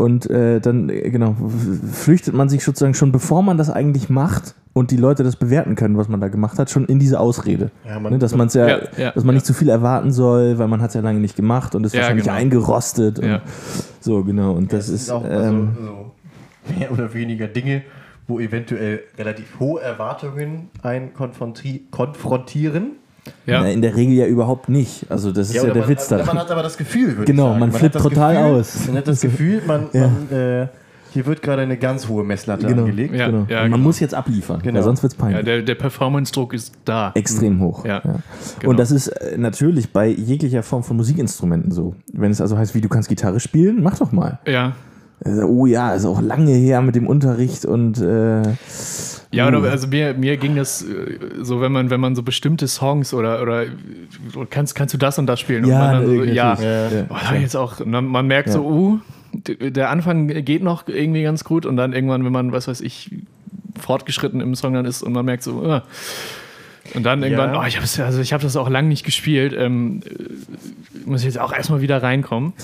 Und äh, dann, äh, genau, flüchtet man sich sozusagen schon, bevor man das eigentlich macht und die Leute das bewerten können, was man da gemacht hat, schon in diese Ausrede. Ja, man- ne, dass man's ja, Ja, ja, dass man ja. nicht zu viel erwarten soll, weil man hat es ja lange nicht gemacht und ist Ja, wahrscheinlich genau. eingerostet. Und Ja. So, genau. Und das, Das ist, sind auch ähm, also, so mehr oder weniger Dinge, wo eventuell relativ hohe Erwartungen einen konfronti konfrontieren. Ja. na, in der Regel ja überhaupt nicht. Also das ist ja, oder der man, Witz daran. Man hat aber das Gefühl, würde Genau, ich sagen. man hat flippt total Gefühl, aus. Man hat das Gefühl, man, Ja. man äh, hier wird gerade eine ganz hohe Messlatte Genau, angelegt. Ja, genau. ja, man genau. muss jetzt abliefern, Genau. weil sonst wird es peinlich. ja, der, der Performance-Druck ist da. Extrem hoch. Ja, Ja. genau. Und das ist äh, natürlich bei jeglicher Form von Musikinstrumenten so. Wenn es also heißt, wie du kannst Gitarre spielen, mach doch mal. Ja, oh ja, ist auch lange her mit dem Unterricht und äh, Ja, oder, also mir, mir ging das äh, so, wenn man, wenn man so bestimmte Songs oder, oder kannst, kannst du das und das spielen? Ja, und man dann so, natürlich. ja, Ja. Oh, jetzt auch, dann, man merkt Ja. so, uh, der Anfang geht noch irgendwie ganz gut und dann irgendwann, wenn man, was weiß ich, fortgeschritten im Song dann ist und man merkt so, uh, und dann irgendwann, Ja. oh, ich habe also ich hab das auch lange nicht gespielt, ähm, äh, muss ich jetzt auch erstmal wieder reinkommen. [LAUGHS]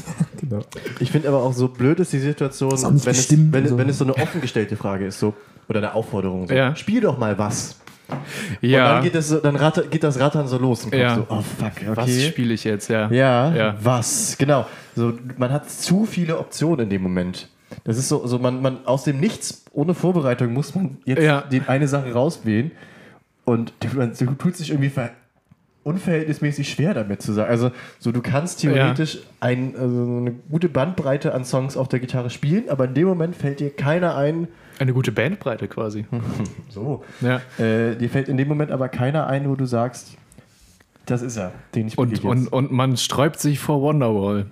genau. Ich finde aber auch so blöd ist die Situation, Ist wenn, es, wenn, und so. wenn es so eine offen gestellte Frage ist, so, oder eine Aufforderung. So, Ja. Spiel doch mal was. Und Ja, dann, geht das, so, dann ratter, geht das Rattern so los. Und Ja. so, oh fuck, okay. was spiele ich jetzt, ja. Ja, Ja. was? Genau. So, man hat zu viele Optionen in dem Moment. Das ist so, so man, man aus dem Nichts, ohne Vorbereitung, muss man jetzt Ja. die eine Sache rauswählen. Und du, man tut sich irgendwie ver unverhältnismäßig schwer damit zu sagen. Also, so du kannst theoretisch ein, also so eine gute Bandbreite an Songs auf der Gitarre spielen, aber in dem Moment fällt dir keiner ein. Eine gute Bandbreite quasi. [LAUGHS] So. Ja. Äh, dir fällt in dem Moment aber keiner ein, wo du sagst, das ist er, den ich Und, jetzt. und, und man sträubt sich vor Wonderwall.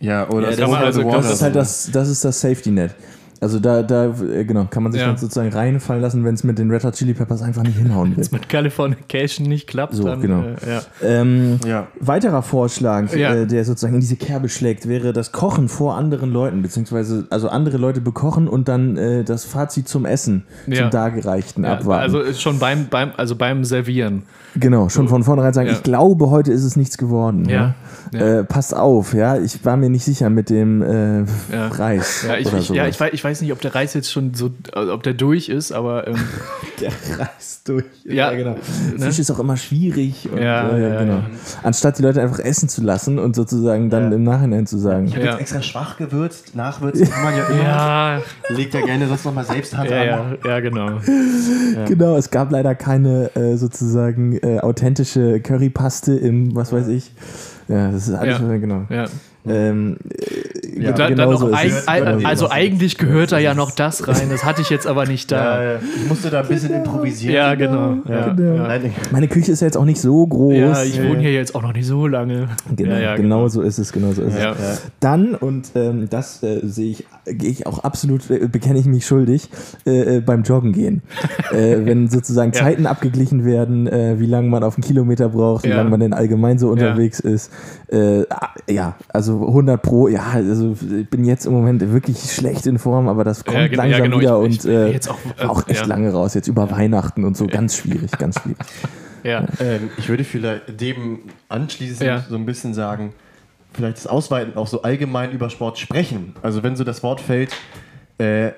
ja, oder Ja, kann man also- das ist halt das, das ist das Safety Net. Also da, da äh, genau, kann man sich Ja. dann sozusagen reinfallen lassen, wenn es mit den Red Hot Chili Peppers einfach nicht hinhauen will. Mit Californication nicht klappt, So, dann, genau. äh, ja. Ähm, Ja. Weiterer Vorschlag, Ja. äh, der sozusagen in diese Kerbe schlägt, wäre das Kochen vor anderen Leuten, beziehungsweise also andere Leute bekochen und dann äh, das Fazit zum Essen, Ja. zum Dargereichten Ja, abwarten. also schon beim, beim, also beim Servieren. Genau, schon von vornherein sagen, Ja. ich glaube, heute ist es nichts geworden. Ja. Ja? Ja. Äh, passt auf, ja, ich war mir nicht sicher mit dem äh, Ja. Reis Ja, ich, oder ich, sowas. ja ich, weiß, ich weiß nicht, ob der Reis jetzt schon so, äh, ob der durch ist, aber ähm, [LAUGHS] der Reis durch. Ja, genau. ne? Fisch ist auch immer schwierig. Und, Ja, äh, ja, genau. ja. Anstatt die Leute einfach essen zu lassen und sozusagen dann Ja. im Nachhinein zu sagen. Ich habe Ja. jetzt extra schwach gewürzt, nachwürzen kann man ja immer. ja, Legt ja gerne sonst nochmal selbst Hand ja, an. ja, ja, genau. [LAUGHS] Genau, es gab leider keine äh, sozusagen äh, authentische Currypaste im, was weiß ich. Ja, das ist alles, Ja. genau. Ja. Ähm, äh, Ja, dann, genau dann so eig, es. eig- Genau so also eigentlich gehört da ja noch das rein. Das hatte ich jetzt aber nicht da. Ja, ja. Ich musste da ein bisschen improvisieren. Ja, genau. Ja, Genau. ja. Nein, Meine Küche ist ja jetzt auch nicht so groß. ja ich wohne hier jetzt auch noch nicht so lange. Genau, ja, ja, genau so ist es, genau so ist Ja. es. Dann, und ähm, das äh, sehe ich, gehe ich auch absolut, äh, bekenne ich mich schuldig, äh, äh, beim Joggen gehen. [LAUGHS] äh, wenn sozusagen Ja. Zeiten abgeglichen werden, äh, wie lange man auf einen Kilometer braucht, wie Ja. lange man denn allgemein so unterwegs ist. Äh, ah, ja, also 100 pro, ja, also ich bin jetzt im Moment wirklich schlecht in Form, aber das kommt Ja, genau, ja, langsam genau, wieder ich- und äh, jetzt auch, äh, auch echt ja. lange raus, jetzt über Weihnachten und so, ganz schwierig, ganz schwierig. [LAUGHS] Ja. Ähm, ich würde vielleicht dem anschließend Ja. so ein bisschen sagen, vielleicht das Ausweiten auch so allgemein über Sport sprechen. Also wenn so das Wort fällt, äh,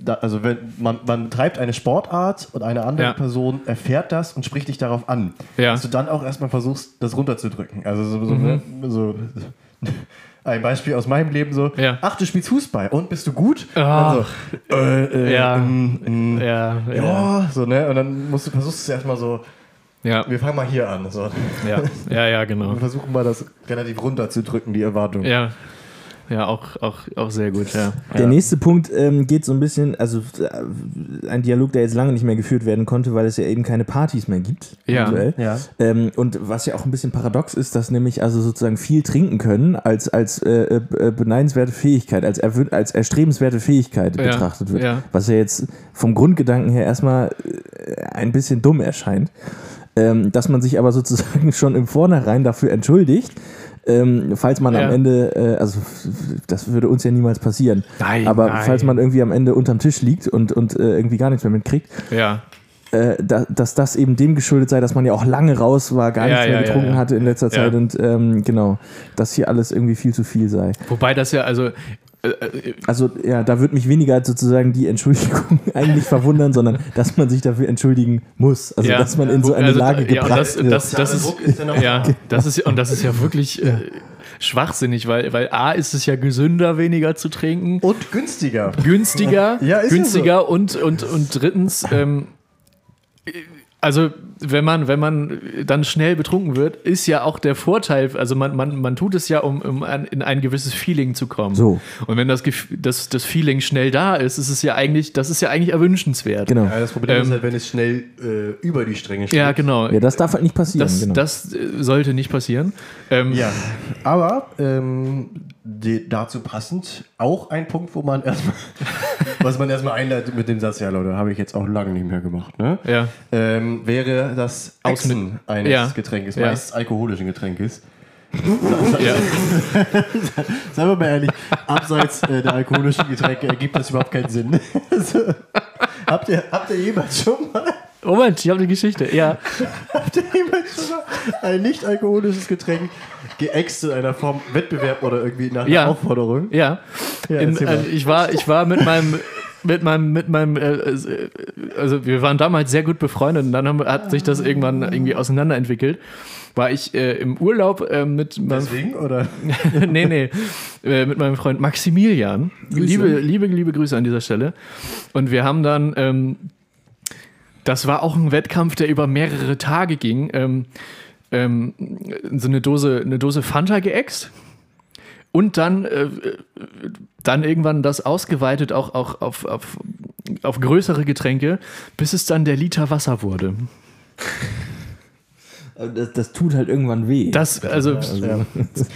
da, also wenn man, man betreibt eine Sportart und eine andere Ja. Person erfährt das und spricht dich darauf an, Ja. dass du dann auch erstmal versuchst, das runterzudrücken. Also so, so, Mhm. so [LAUGHS] ein Beispiel aus meinem Leben so, Ja. ach, du spielst Fußball und bist du gut? Und dann so, äh, äh, Ja. mm, mm, Ja, ja, ja, so, ne? Und dann musst du, versuchst du erstmal so, ja, wir fangen mal hier an. So. ja, ja, ja, genau. Wir versuchen mal das relativ runterzudrücken, die Erwartung. Ja, ja, auch, auch, auch sehr gut, ja. Der nächste Punkt ähm, geht so ein bisschen, also äh, ein Dialog, der jetzt lange nicht mehr geführt werden konnte, weil es ja eben keine Partys mehr gibt. Ja. aktuell. Ja. Ähm, und was ja auch ein bisschen paradox ist, dass nämlich also sozusagen viel trinken können als, als äh, äh, beneidenswerte Fähigkeit, als, als erstrebenswerte Fähigkeit Ja, betrachtet wird. ja. Was ja jetzt vom Grundgedanken her erstmal äh, ein bisschen dumm erscheint. Ähm, dass man sich aber sozusagen [LAUGHS] schon im Vornherein dafür entschuldigt, ähm, falls man Ja. am Ende, äh, also das würde uns ja niemals passieren, Nein, aber nein. falls man irgendwie am Ende unterm Tisch liegt und, und äh, irgendwie gar nichts mehr mitkriegt, Ja, äh, da, dass das eben dem geschuldet sei, dass man ja auch lange raus war, gar Ja, nichts mehr getrunken hatte in letzter. Zeit und ähm, genau, dass hier alles irgendwie viel zu viel sei. wobei das ja, also, Also ja, da wird mich weniger sozusagen die Entschuldigung [LAUGHS] eigentlich verwundern, sondern dass man sich dafür entschuldigen muss. Also ja, dass man in so eine also, Lage ja, gebracht das, wird. das, das ist, Druck ist ja, da. das ist, und das ist ja wirklich äh, schwachsinnig, weil, weil A ist es ja gesünder, weniger zu trinken, Und günstiger. günstiger, Ja, ist ja günstiger und, und, und drittens, ähm, Also, wenn man, wenn man dann schnell betrunken wird, ist ja auch der Vorteil, also man, man, man tut es ja, um, um an, in ein gewisses Feeling zu kommen. So. Und wenn das, das, das Feeling schnell da ist, ist es ja eigentlich, das ist ja eigentlich erwünschenswert. Genau. Ja, das Problem ist Ähm, halt, wenn es schnell äh, über die Stränge Ja, genau. Ja, das darf halt nicht passieren. das, genau. das äh, sollte nicht passieren. Ähm, Ja, aber ähm, die, dazu passend auch ein Punkt, wo man [LAUGHS] erstmal, was man erstmal einleitet mit dem Satz, ja Leute, habe ich jetzt auch lange nicht mehr gemacht, ne? Ja. Ähm, das Exen eines Ja. Getränks, Ja. meist alkoholischen Getränks. ja. [LAUGHS] Seien wir mal ehrlich, abseits äh, der alkoholischen Getränke ergibt das überhaupt keinen Sinn. also, [LAUGHS] habt, ihr, habt ihr jemals schon mal Moment, ich habe eine Geschichte. Ja. [LAUGHS] Habt ihr jemals schon mal ein nicht alkoholisches Getränk geäxt in einer Form Wettbewerb oder irgendwie nach einer Ja. Aufforderung? Ja. Ja, mal. äh, ich, war, ich war mit meinem. Mit meinem, mit meinem, äh, äh, also wir waren damals sehr gut befreundet und dann haben, hat sich das irgendwann irgendwie auseinanderentwickelt. War ich äh, im Urlaub äh, mit meinem Deswegen? Oder? [LAUGHS] nee, nee. Äh, mit meinem Freund Maximilian. Liebe, liebe, liebe Grüße an dieser Stelle. Und wir haben dann, ähm, das war auch ein Wettkampf, der über mehrere Tage ging, ähm, ähm, so eine Dose, eine Dose Fanta geäxt. Und dann, äh, dann irgendwann das ausgeweitet auch, auch auf, auf, auf größere Getränke, bis es dann der Liter Wasser wurde. Das, das tut halt irgendwann weh. Das, also,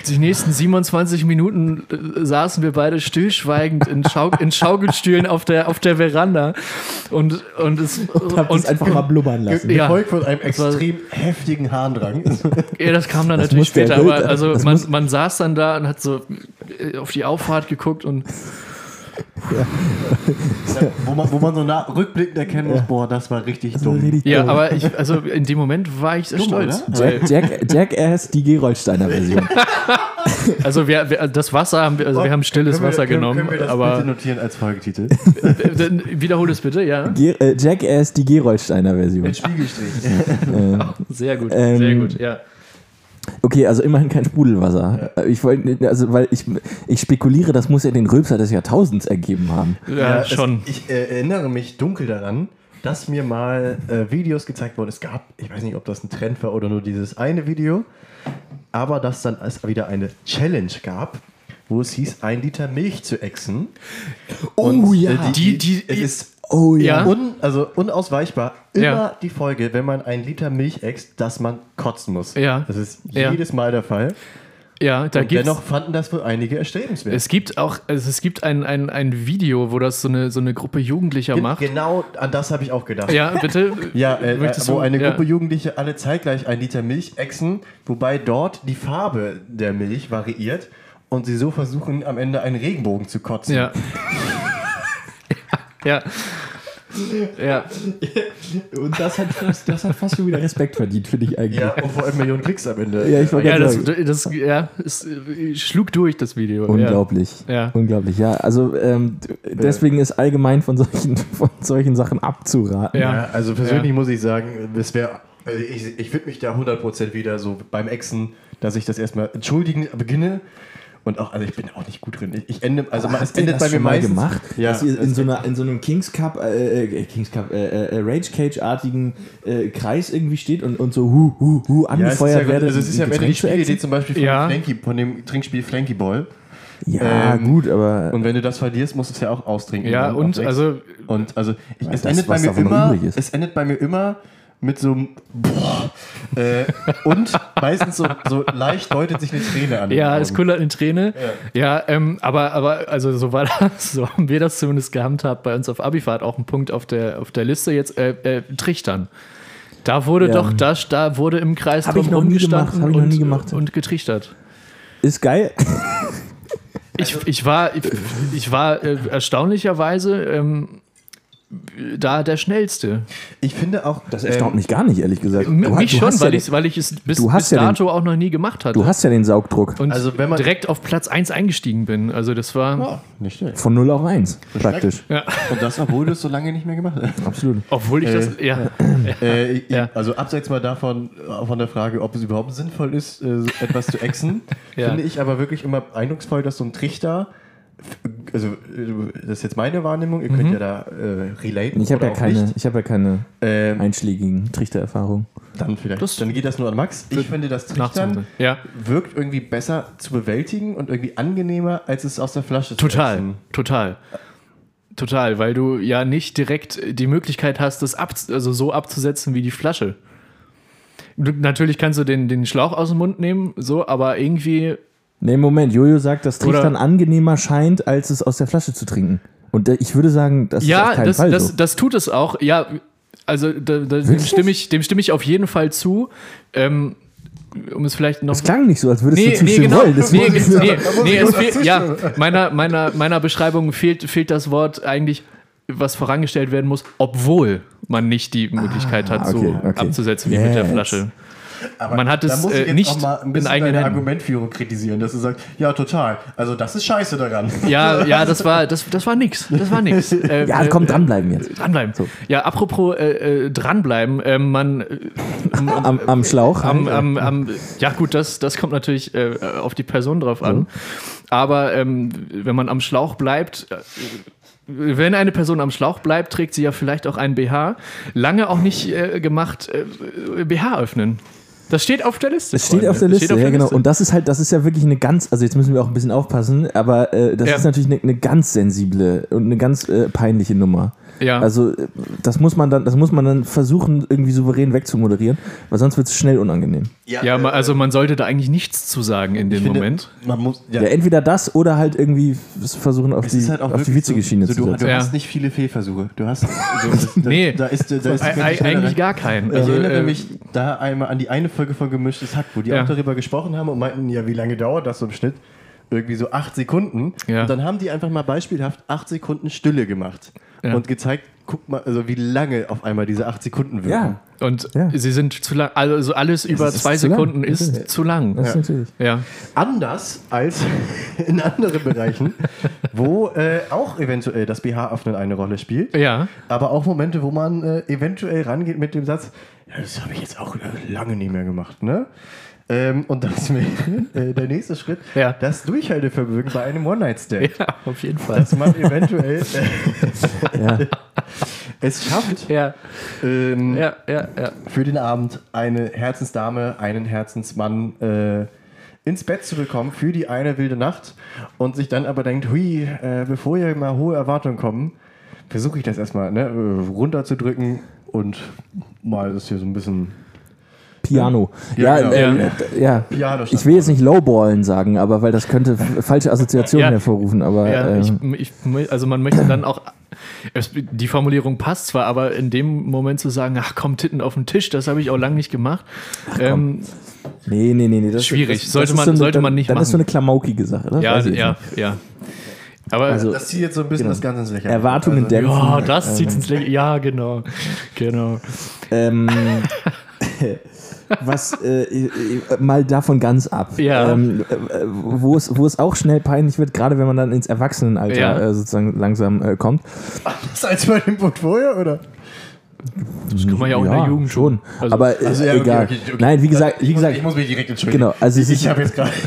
die nächsten 27 Minuten äh, saßen wir beide stillschweigend in, Schau in Schaukelstühlen auf der, auf der Veranda und, und es Hab das einfach mal blubbern lassen. Ja. Gefolgt von einem war- extrem heftigen Harndrang. ja, das kam dann Das natürlich später, aber also man, man saß dann da und hat so äh, auf die Auffahrt geguckt und wo, man, wo man so nah, rückblickend erkennen muss, boah, das war richtig Das war dumm. richtig ja, dumm. aber ich, also in dem Moment war ich sehr Dumm, stolz. Jack, Jack, Jackass, die Geroldsteiner Version. [LAUGHS] also wir, wir, das Wasser haben wir, also wir haben stilles Können wir- Wasser können, genommen, Können wir das bitte aber notieren als Folgetitel? äh, dann wiederhol es bitte, ja. Ge äh, Jackass, die Geroldsteiner Version. Mit Spiegelstrich. [LAUGHS] Sehr gut, Ähm, sehr gut, ja. Okay, also immerhin kein Sprudelwasser. Äh, Ich wollte, also weil ich, ich spekuliere, das muss ja den Rülpser des Jahrtausends ergeben haben. Ja, es- schon. ich äh, erinnere mich dunkel daran, dass mir mal äh, Videos gezeigt wurden. Es gab, ich weiß nicht, ob das ein Trend war oder nur dieses eine Video, aber dass dann es wieder eine Challenge gab, wo es hieß, ein Liter Milch zu exen. Oh ja. äh, Die- die- es ist Oh Ja. un, also unausweichbar immer Ja. die Folge, wenn man ein Liter Milch ext, dass man kotzen muss. Ja. Das ist Ja. jedes Mal der Fall. Ja, da Und gibt's, dennoch fanden das wohl einige erstrebenswert. es gibt auch, also es gibt ein, ein, ein Video, wo das so eine, so eine Gruppe Jugendlicher Gen- macht. Genau an das habe ich auch gedacht. Ja, bitte. [LAUGHS] Ja, äh, wo du- eine ja. Gruppe Jugendliche alle zeitgleich ein Liter Milch exen, wobei dort die Farbe der Milch variiert und sie so versuchen, am Ende einen Regenbogen zu kotzen. Ja. [LAUGHS] ja. Ja. Und das hat, fast, das hat fast schon wieder Respekt verdient, finde ich eigentlich. Ja, und vor allem Millionen Klicks am Ende. Ja, ich wollte Ja, das, das, ja, es schlug durch, das Video. Unglaublich. Ja. Unglaublich, ja. Also ähm, deswegen ist allgemein von solchen, [LAUGHS] von solchen Sachen abzuraten. Ja. Also persönlich Ja. muss ich sagen, es wäre, also ich, ich würde mich da 100% wieder so beim Exen, dass ich das erstmal entschuldigen beginne. Und auch, also ich bin auch nicht gut drin. Ich, ende, also Aber es endet das bei mir schon mal meistens. gemacht, Ja, dass ihr in es- so, einer, in so einem Kings Cup, äh, äh, Kings Cup, äh, äh, Rage Cage-artigen äh, Kreis irgendwie steht und, und so hu, hu, hu ja, es ist angefeuert ja, werdet. also es ist ja Ende die Spielidee zum Beispiel von, Ja. Flanky, von dem Trinkspiel Flanky Ball. Ja, Ähm, gut, aber Und wenn du das verlierst, musst du es ja auch austrinken. Ja, und also, Und also ich, es, das, endet bei mir immer, es endet bei mir immer mit so einem Boah, äh, und meistens so, so leicht deutet sich eine Träne an. ja, es kullert eine Träne. Ja, ähm, aber, aber also so war das, so haben wir das zumindest gehandhabt bei uns auf Abifahrt, auch ein Punkt auf der, auf der Liste jetzt, äh, äh, Trichtern. Da wurde Ja. doch, da, da wurde im Kreis Hab ich drum noch nie gemacht, rumgestanden hab ich noch und, nie gemacht. und getrichtert. ist geil. Ich, ich war, ich, ich war äh, erstaunlicherweise ähm, da der Schnellste. Ich finde auch, Das erstaunt mich gar nicht, ehrlich gesagt. Du- mich du schon, weil, ja ich, weil ich es bis, du hast bis ja den- dato auch noch nie gemacht hatte. Du hast ja den Saugdruck und Also wenn man- direkt auf Platz 1 eingestiegen bin. Also das war. nicht schlecht. von 0 auf 1 praktisch. Ja. Und das, obwohl du es so lange nicht mehr gemacht hast. Absolut. Obwohl ich das. Ja. Äh, ich, Ja. Also abseits mal davon, äh, von der Frage, ob es überhaupt sinnvoll ist, äh, so etwas zu exen, [LAUGHS] Ja. finde ich aber wirklich immer eindrucksvoll, dass so ein Trichter also das ist jetzt meine Wahrnehmung, ihr könnt ja da äh, relaten. Ich habe ja keine, ich habe ja keine Ähm, einschlägigen Trichtererfahrungen. dann vielleicht. Das- dann geht das nur an Max. Ich finde, das Trichtern. Ja, wirkt irgendwie besser zu bewältigen und irgendwie angenehmer, als es aus der Flasche zu total, total. Total, weil du ja nicht direkt die Möglichkeit hast, das ab, also so abzusetzen wie die Flasche. Du, natürlich kannst du den, den Schlauch aus dem Mund nehmen, so, aber irgendwie Nee, Moment, Jojo sagt, dass Oder- Trichtern angenehmer scheint, als es aus der Flasche zu trinken. Und äh, ich würde sagen, das ist auf Ja, keinen das, Fall das, so. das tut es auch. Ja, also da, da, dem, stimme ich, dem stimme ich auf jeden Fall zu. Ähm, um es vielleicht noch. Das klang nicht so, als würdest du Nee, nee, zustimmen genau. wollen. Das Nee, nee, nee, ich es fehlt, ja, [LAUGHS] meiner, meiner, meiner Beschreibung fehlt, fehlt das Wort eigentlich, was vorangestellt werden muss, obwohl man nicht die Möglichkeit hat, so okay, okay. abzusetzen wie mit der. Flasche. Aber Man hat es, muss ich äh, jetzt nicht auch mal ein in bisschen eigenen deine Händen. Argumentführung kritisieren, dass du sagst, ja, total. Also das ist scheiße daran. Ja, [LAUGHS] ja, das war, das, das war nix. Das war nix. [LAUGHS] Äh, Ja, äh, komm, dranbleiben jetzt. Dranbleiben. So. Ja, apropos äh, äh, dranbleiben, ähm, man äh, [LAUGHS] Am, am Schlauch. am, am, am, ja gut, das, das kommt natürlich äh, auf die Person drauf an. Aber ähm, wenn man am Schlauch bleibt, äh, wenn eine Person am Schlauch bleibt, trägt sie ja vielleicht auch einen BH. Lange auch nicht äh, gemacht, äh, BH öffnen. Das steht auf der Liste. Das steht auf der Liste, ja genau. Und das ist halt, das ist ja wirklich eine ganz, also jetzt müssen wir auch ein bisschen aufpassen, aber äh, das Ja. ist natürlich eine, eine ganz sensible und eine ganz äh, peinliche Nummer. Ja. Also äh, das muss man dann, das muss man dann versuchen, irgendwie souverän wegzumoderieren, weil sonst wird es schnell unangenehm. ja, ma- also man sollte da eigentlich nichts zu sagen in dem finde, Moment. Man muss, ja, Ja, entweder das oder halt irgendwie versuchen auf es die, ist halt auch auf die witzige so, Schiene so, zu du, setzen. du Ja. hast nicht viele Fehlversuche. Du hast, also, das, [LAUGHS] das, Nee. da ist, da ist ei- Schnelle eigentlich gar keinen. Ich Also, erinnere äh, mich da einmal an die eine Folge von Gemischtes Hack, wo die Ja. auch darüber gesprochen haben und meinten, ja, wie lange dauert das so im Schnitt? Irgendwie so acht Sekunden. Ja. Und dann haben die einfach mal beispielhaft acht Sekunden Stille gemacht Ja. und gezeigt, guck mal, also wie lange auf einmal diese acht Sekunden wirken. Ja, Und Ja. sie sind zu lang. Also alles über ist zwei lang. Sekunden Das ist zu lang. das ist natürlich. Ja. Anders als [LAUGHS] in anderen Bereichen, wo äh, auch eventuell das BH-Öffnen eine Rolle spielt. Ja. Aber auch Momente, wo man äh, eventuell rangeht mit dem Satz, ja, das habe ich jetzt auch äh, lange nicht mehr gemacht, ne? Ähm, und das [LAUGHS] wäre äh, der nächste Schritt, Ja. das Durchhaltevermögen bei einem One-Night-Stand. Ja, auf jeden Fall. Dass man eventuell [LAUGHS] äh, Ja. [LAUGHS] es schafft, Ja, ähm, ja, ja, ja. für den Abend eine Herzensdame, einen Herzensmann äh, ins Bett zu bekommen für die eine wilde Nacht und sich dann aber denkt, hui, äh, bevor hier mal hohe Erwartungen kommen, versuche ich das erstmal ne, äh, runterzudrücken und mal das hier so ein bisschen Piano. Ja, Ja, genau. äh, ja. Piano Ich will jetzt nicht Lowballen sagen, aber weil das könnte falsche Assoziationen Ja. hervorrufen. Aber ja äh, ich, ich, also man möchte dann auch. Es, die Formulierung passt zwar, aber in dem Moment zu sagen, ach komm, Titten auf den Tisch, das habe ich auch lange nicht gemacht. ähm, nee, nee, nee, nee. Das, Schwierig. Das, das Sollte ist man- so eine, sollte dann, man nicht Dann ist so machen. eine klamaukige Sache. Das ja, ja, ja. Aber Also- Das zieht jetzt so ein bisschen das Ganze ins Lächerliche. Erwartungen Also, dämpfen. ja, das zieht ins Lächeln. Ja, genau. Genau. Ähm, [LAUGHS] [LAUGHS] was äh, äh, mal davon ganz ab. Ja. Ähm, äh, wo, es, wo es auch schnell peinlich wird, gerade wenn man dann ins Erwachsenenalter Ja. äh, sozusagen langsam äh, kommt. Das als bei dem Portfolio, oder? Das kann man ja auch in der Jugend schon. Also- Aber äh, Also, ja, okay, egal. okay, okay. Nein, wie gesagt, ich wie muss, gesagt, ich muss mich direkt entschuldigen. Genau, also ich, ich habe jetzt gerade. [LAUGHS]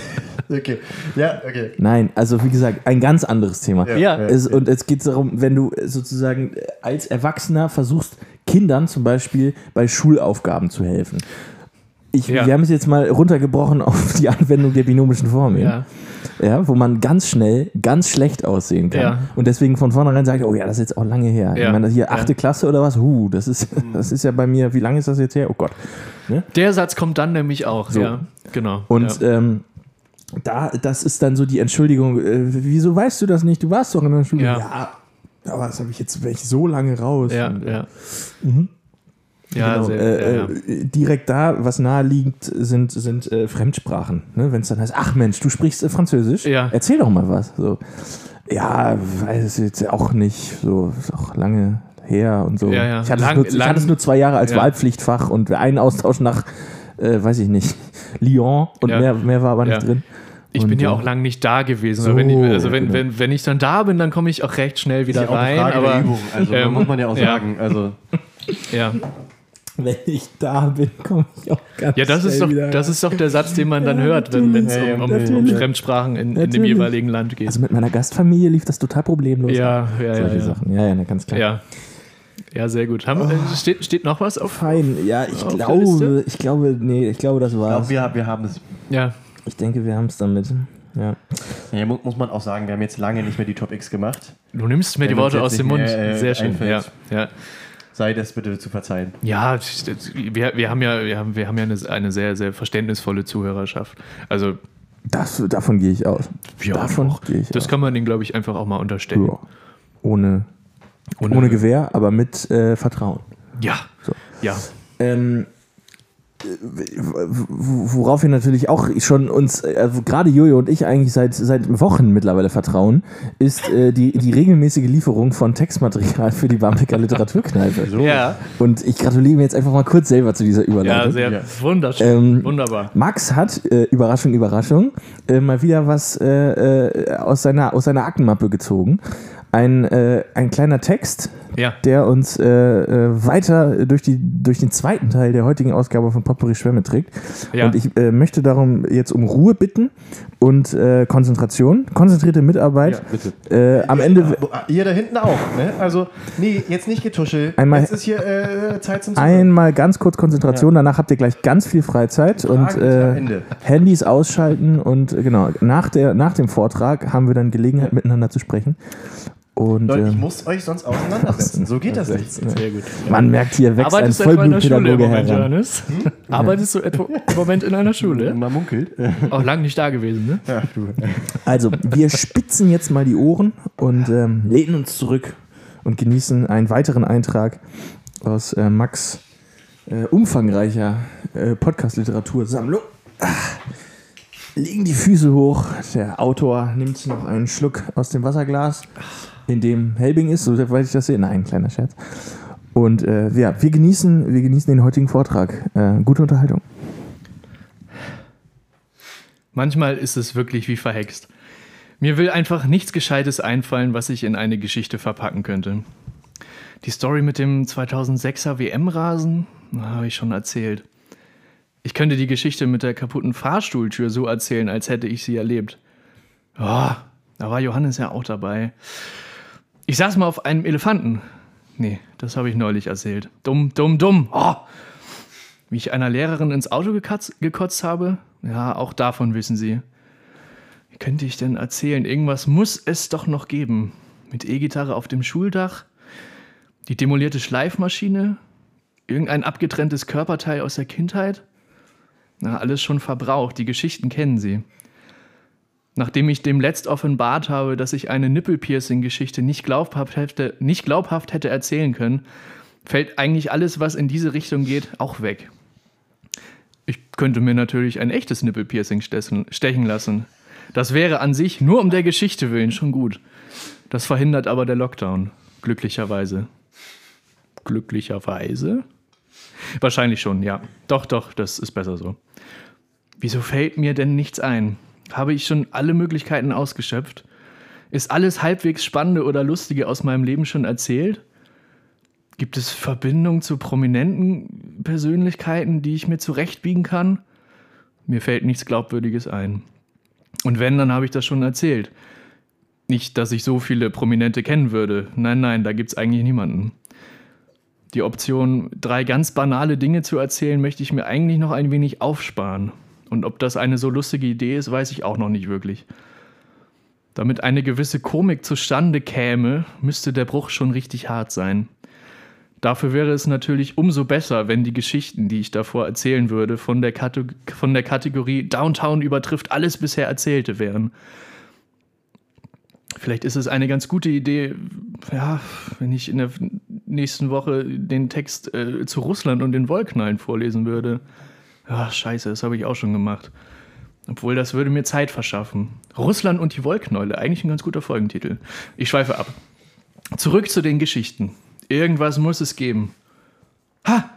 Okay. Ja, okay. nein, also wie gesagt, ein ganz anderes Thema. Ja. Es, und es geht darum, wenn du sozusagen als Erwachsener versuchst, Kindern zum Beispiel bei Schulaufgaben zu helfen. Ich, Ja. Wir haben es jetzt mal runtergebrochen [LAUGHS] auf die Anwendung der binomischen Formel. Ja. ja, wo man ganz schnell ganz schlecht aussehen kann. Ja. Und deswegen von vornherein sagt, oh ja, das ist jetzt auch lange her. Ja. Ich meine, hier Ja. achte Klasse oder was? Huh, das ist, das ist ja bei mir, wie lange ist das jetzt her? Oh Gott. Der Satz kommt dann nämlich auch. So. Ja, genau. Und ja. ähm, da, das ist dann so die Entschuldigung, äh, wieso weißt du das nicht? Du warst doch in der Schule. Ja. aber das habe ich jetzt ich so lange raus. ja, äh, ja. Ja, Genau, sehr, äh, ja, ja. äh, direkt da, was nahe liegt, sind, sind äh, Fremdsprachen. Ne? Wenn es dann heißt, ach Mensch, du sprichst äh, Französisch, Ja. erzähl doch mal was. So. Ja, weiß jetzt auch nicht, so ist auch lange her und so. Ja, ja. Ich, hatte Lang- es nur, ich hatte es nur zwei Jahre als Ja. Wahlpflichtfach und einen Austausch nach, äh, weiß ich nicht, Lyon und Ja. mehr, mehr war aber nicht Ja. drin. Ich Und, bin ja äh, auch lang nicht da gewesen. so, wenn ich, also wenn, genau. wenn, wenn ich dann da bin, dann komme ich auch recht schnell wieder Ist ja auch eine rein. Aber Übung. Also, [LAUGHS] ähm, muss man ja auch ja. sagen. Also, ja, [LAUGHS] Wenn ich da bin, komme ich auch ganz Ja, das ist, schnell doch, das ist doch der Satz, den man dann hört, wenn es um, um, Ja, um. Fremdsprachen in, in dem jeweiligen Land geht. Also mit meiner Gastfamilie lief das total problemlos. ja, ja, ja. Solche Ja, Sachen. Ja, ja, na, ganz klar. ja. ja sehr gut. Haben, äh, steht, steht noch was auf? Fein. Ja, ich glaube, ich glaube, nee, ich glaube, das Ich war's. glaube, wir, wir haben es. Ja. Ich denke, wir haben es damit. Ja. Ja, mu- muss man auch sagen, wir haben jetzt lange nicht mehr die Top X gemacht. Du nimmst mir die Worte aus dem Mund. äh, Sehr schön. Ja, einfällt. ja. Sei das bitte zu verzeihen. Ja, wir, wir haben ja, wir haben, wir haben ja eine, eine sehr, sehr verständnisvolle Zuhörerschaft. Also, Das, davon gehe ich aus. ja, davon doch. gehe ich das aus. kann man denen, glaube ich, einfach auch mal unterstellen. Ja. Ohne, ohne Gewehr, aber mit äh, Vertrauen. Ja. So. Ja. Ähm, äh, worauf wir natürlich auch schon uns, äh, also gerade Jojo und ich eigentlich seit, seit Wochen mittlerweile vertrauen, ist äh, die, die regelmäßige Lieferung von Textmaterial für die Bamberger Literaturkneipe. Ja. Und ich gratuliere mir jetzt einfach mal kurz selber zu dieser Ja, Überleitung. sehr Ja. wunderschön. Ähm, Wunderbar. Max hat, äh, Überraschung, Überraschung, äh, mal wieder was äh, äh, aus, seiner, aus seiner Aktenmappe gezogen. Ein, äh, ein kleiner Text, Ja. der uns äh, äh, weiter durch, die, durch den zweiten Teil der heutigen Ausgabe von Potpourri Schwämme trägt. Ja. Und ich äh, möchte darum jetzt um Ruhe bitten und äh, Konzentration, konzentrierte Mitarbeit. bitte. Äh, am Ende Ihr da hinten auch, ne? Also, nee, jetzt nicht getuschelt. Einmal- jetzt ist hier äh, Zeit zum Zuhören. einmal ganz kurz Konzentration, danach habt ihr gleich ganz viel Freizeit und Fragen äh, Ende. Handys ausschalten und äh, genau, nach, der, nach dem Vortrag haben wir dann Gelegenheit miteinander zu sprechen. Und Leute, ich ähm, muss euch sonst auseinandersetzen. So geht das nicht. Sehr gut. man merkt, hier wächst Arbeitest du ein etwa in der Schule im Vollblutpädagoge Moment, heran. Johannes? Arbeitest du etwa im Moment in einer Schule? Man munkelt. Auch lang nicht da gewesen, ne? Ja, du. Also, wir spitzen jetzt mal die Ohren und ähm, lehnen uns zurück und genießen einen weiteren Eintrag aus äh, Max äh, umfangreicher äh, Podcast-Literatursammlung. Ah. Legen die Füße hoch. Der Autor nimmt noch einen Schluck aus dem Wasserglas, in dem Helbing ist, soweit ich das sehe. Nein, kleiner Scherz. Und äh, ja, wir genießen, wir genießen den heutigen Vortrag. Äh, gute Unterhaltung. Manchmal ist es wirklich wie verhext. Mir will einfach nichts Gescheites einfallen, was ich in eine Geschichte verpacken könnte. Die Story mit dem 2006er WM-Rasen habe ich schon erzählt. Ich könnte die Geschichte mit der kaputten Fahrstuhltür so erzählen, als hätte ich sie erlebt. Oh, da war Johannes ja auch dabei. Ich saß mal auf einem Elefanten. Nee, das habe ich neulich erzählt. Dumm, dumm, dumm. Oh, wie ich einer Lehrerin ins Auto gekatz, gekotzt habe? Ja, auch davon wissen Sie. Wie könnte ich denn erzählen? Irgendwas muss es doch noch geben. Mit E-Gitarre auf dem Schuldach, die demolierte Schleifmaschine, irgendein abgetrenntes Körperteil aus der Kindheit. Na, alles schon verbraucht, die Geschichten kennen Sie. Nachdem ich dem letzt offenbart habe, dass ich eine Nippelpiercing-Geschichte nicht glaubhaft hätte, nicht glaubhaft hätte erzählen können, fällt eigentlich alles, was in diese Richtung geht, auch weg. Ich könnte mir natürlich ein echtes Nippelpiercing stechen stechen lassen. Das wäre an sich nur um der Geschichte willen schon gut. Das verhindert aber der Lockdown. Glücklicherweise. Glücklicherweise? Wahrscheinlich schon, ja. Doch, doch, das ist besser so. Wieso fällt mir denn nichts ein? Habe ich schon alle Möglichkeiten ausgeschöpft? Ist alles halbwegs Spannende oder Lustige aus meinem Leben schon erzählt? Gibt es Verbindungen zu prominenten Persönlichkeiten, die ich mir zurechtbiegen kann? Mir fällt nichts Glaubwürdiges ein. Und wenn, dann habe ich das schon erzählt. Nicht, dass ich so viele Prominente kennen würde. Nein, nein, da gibt es eigentlich niemanden. Die Option, drei ganz banale Dinge zu erzählen, möchte ich mir eigentlich noch ein wenig aufsparen. Und ob das eine so lustige Idee ist, weiß ich auch noch nicht wirklich. Damit eine gewisse Komik zustande käme, müsste der Bruch schon richtig hart sein. Dafür wäre es natürlich umso besser, wenn die Geschichten, die ich davor erzählen würde, von der, Kate von der Kategorie Downtown übertrifft alles bisher Erzählte wären. Vielleicht ist es eine ganz gute Idee, ja, wenn ich in der nächsten Woche den Text äh, zu Russland und den Wollknallen vorlesen würde. Ja, scheiße, das habe ich auch schon gemacht. Obwohl, das würde mir Zeit verschaffen. Russland und die Wollknäule, eigentlich ein ganz guter Folgentitel. Ich schweife ab. Zurück zu den Geschichten. Irgendwas muss es geben. Ha!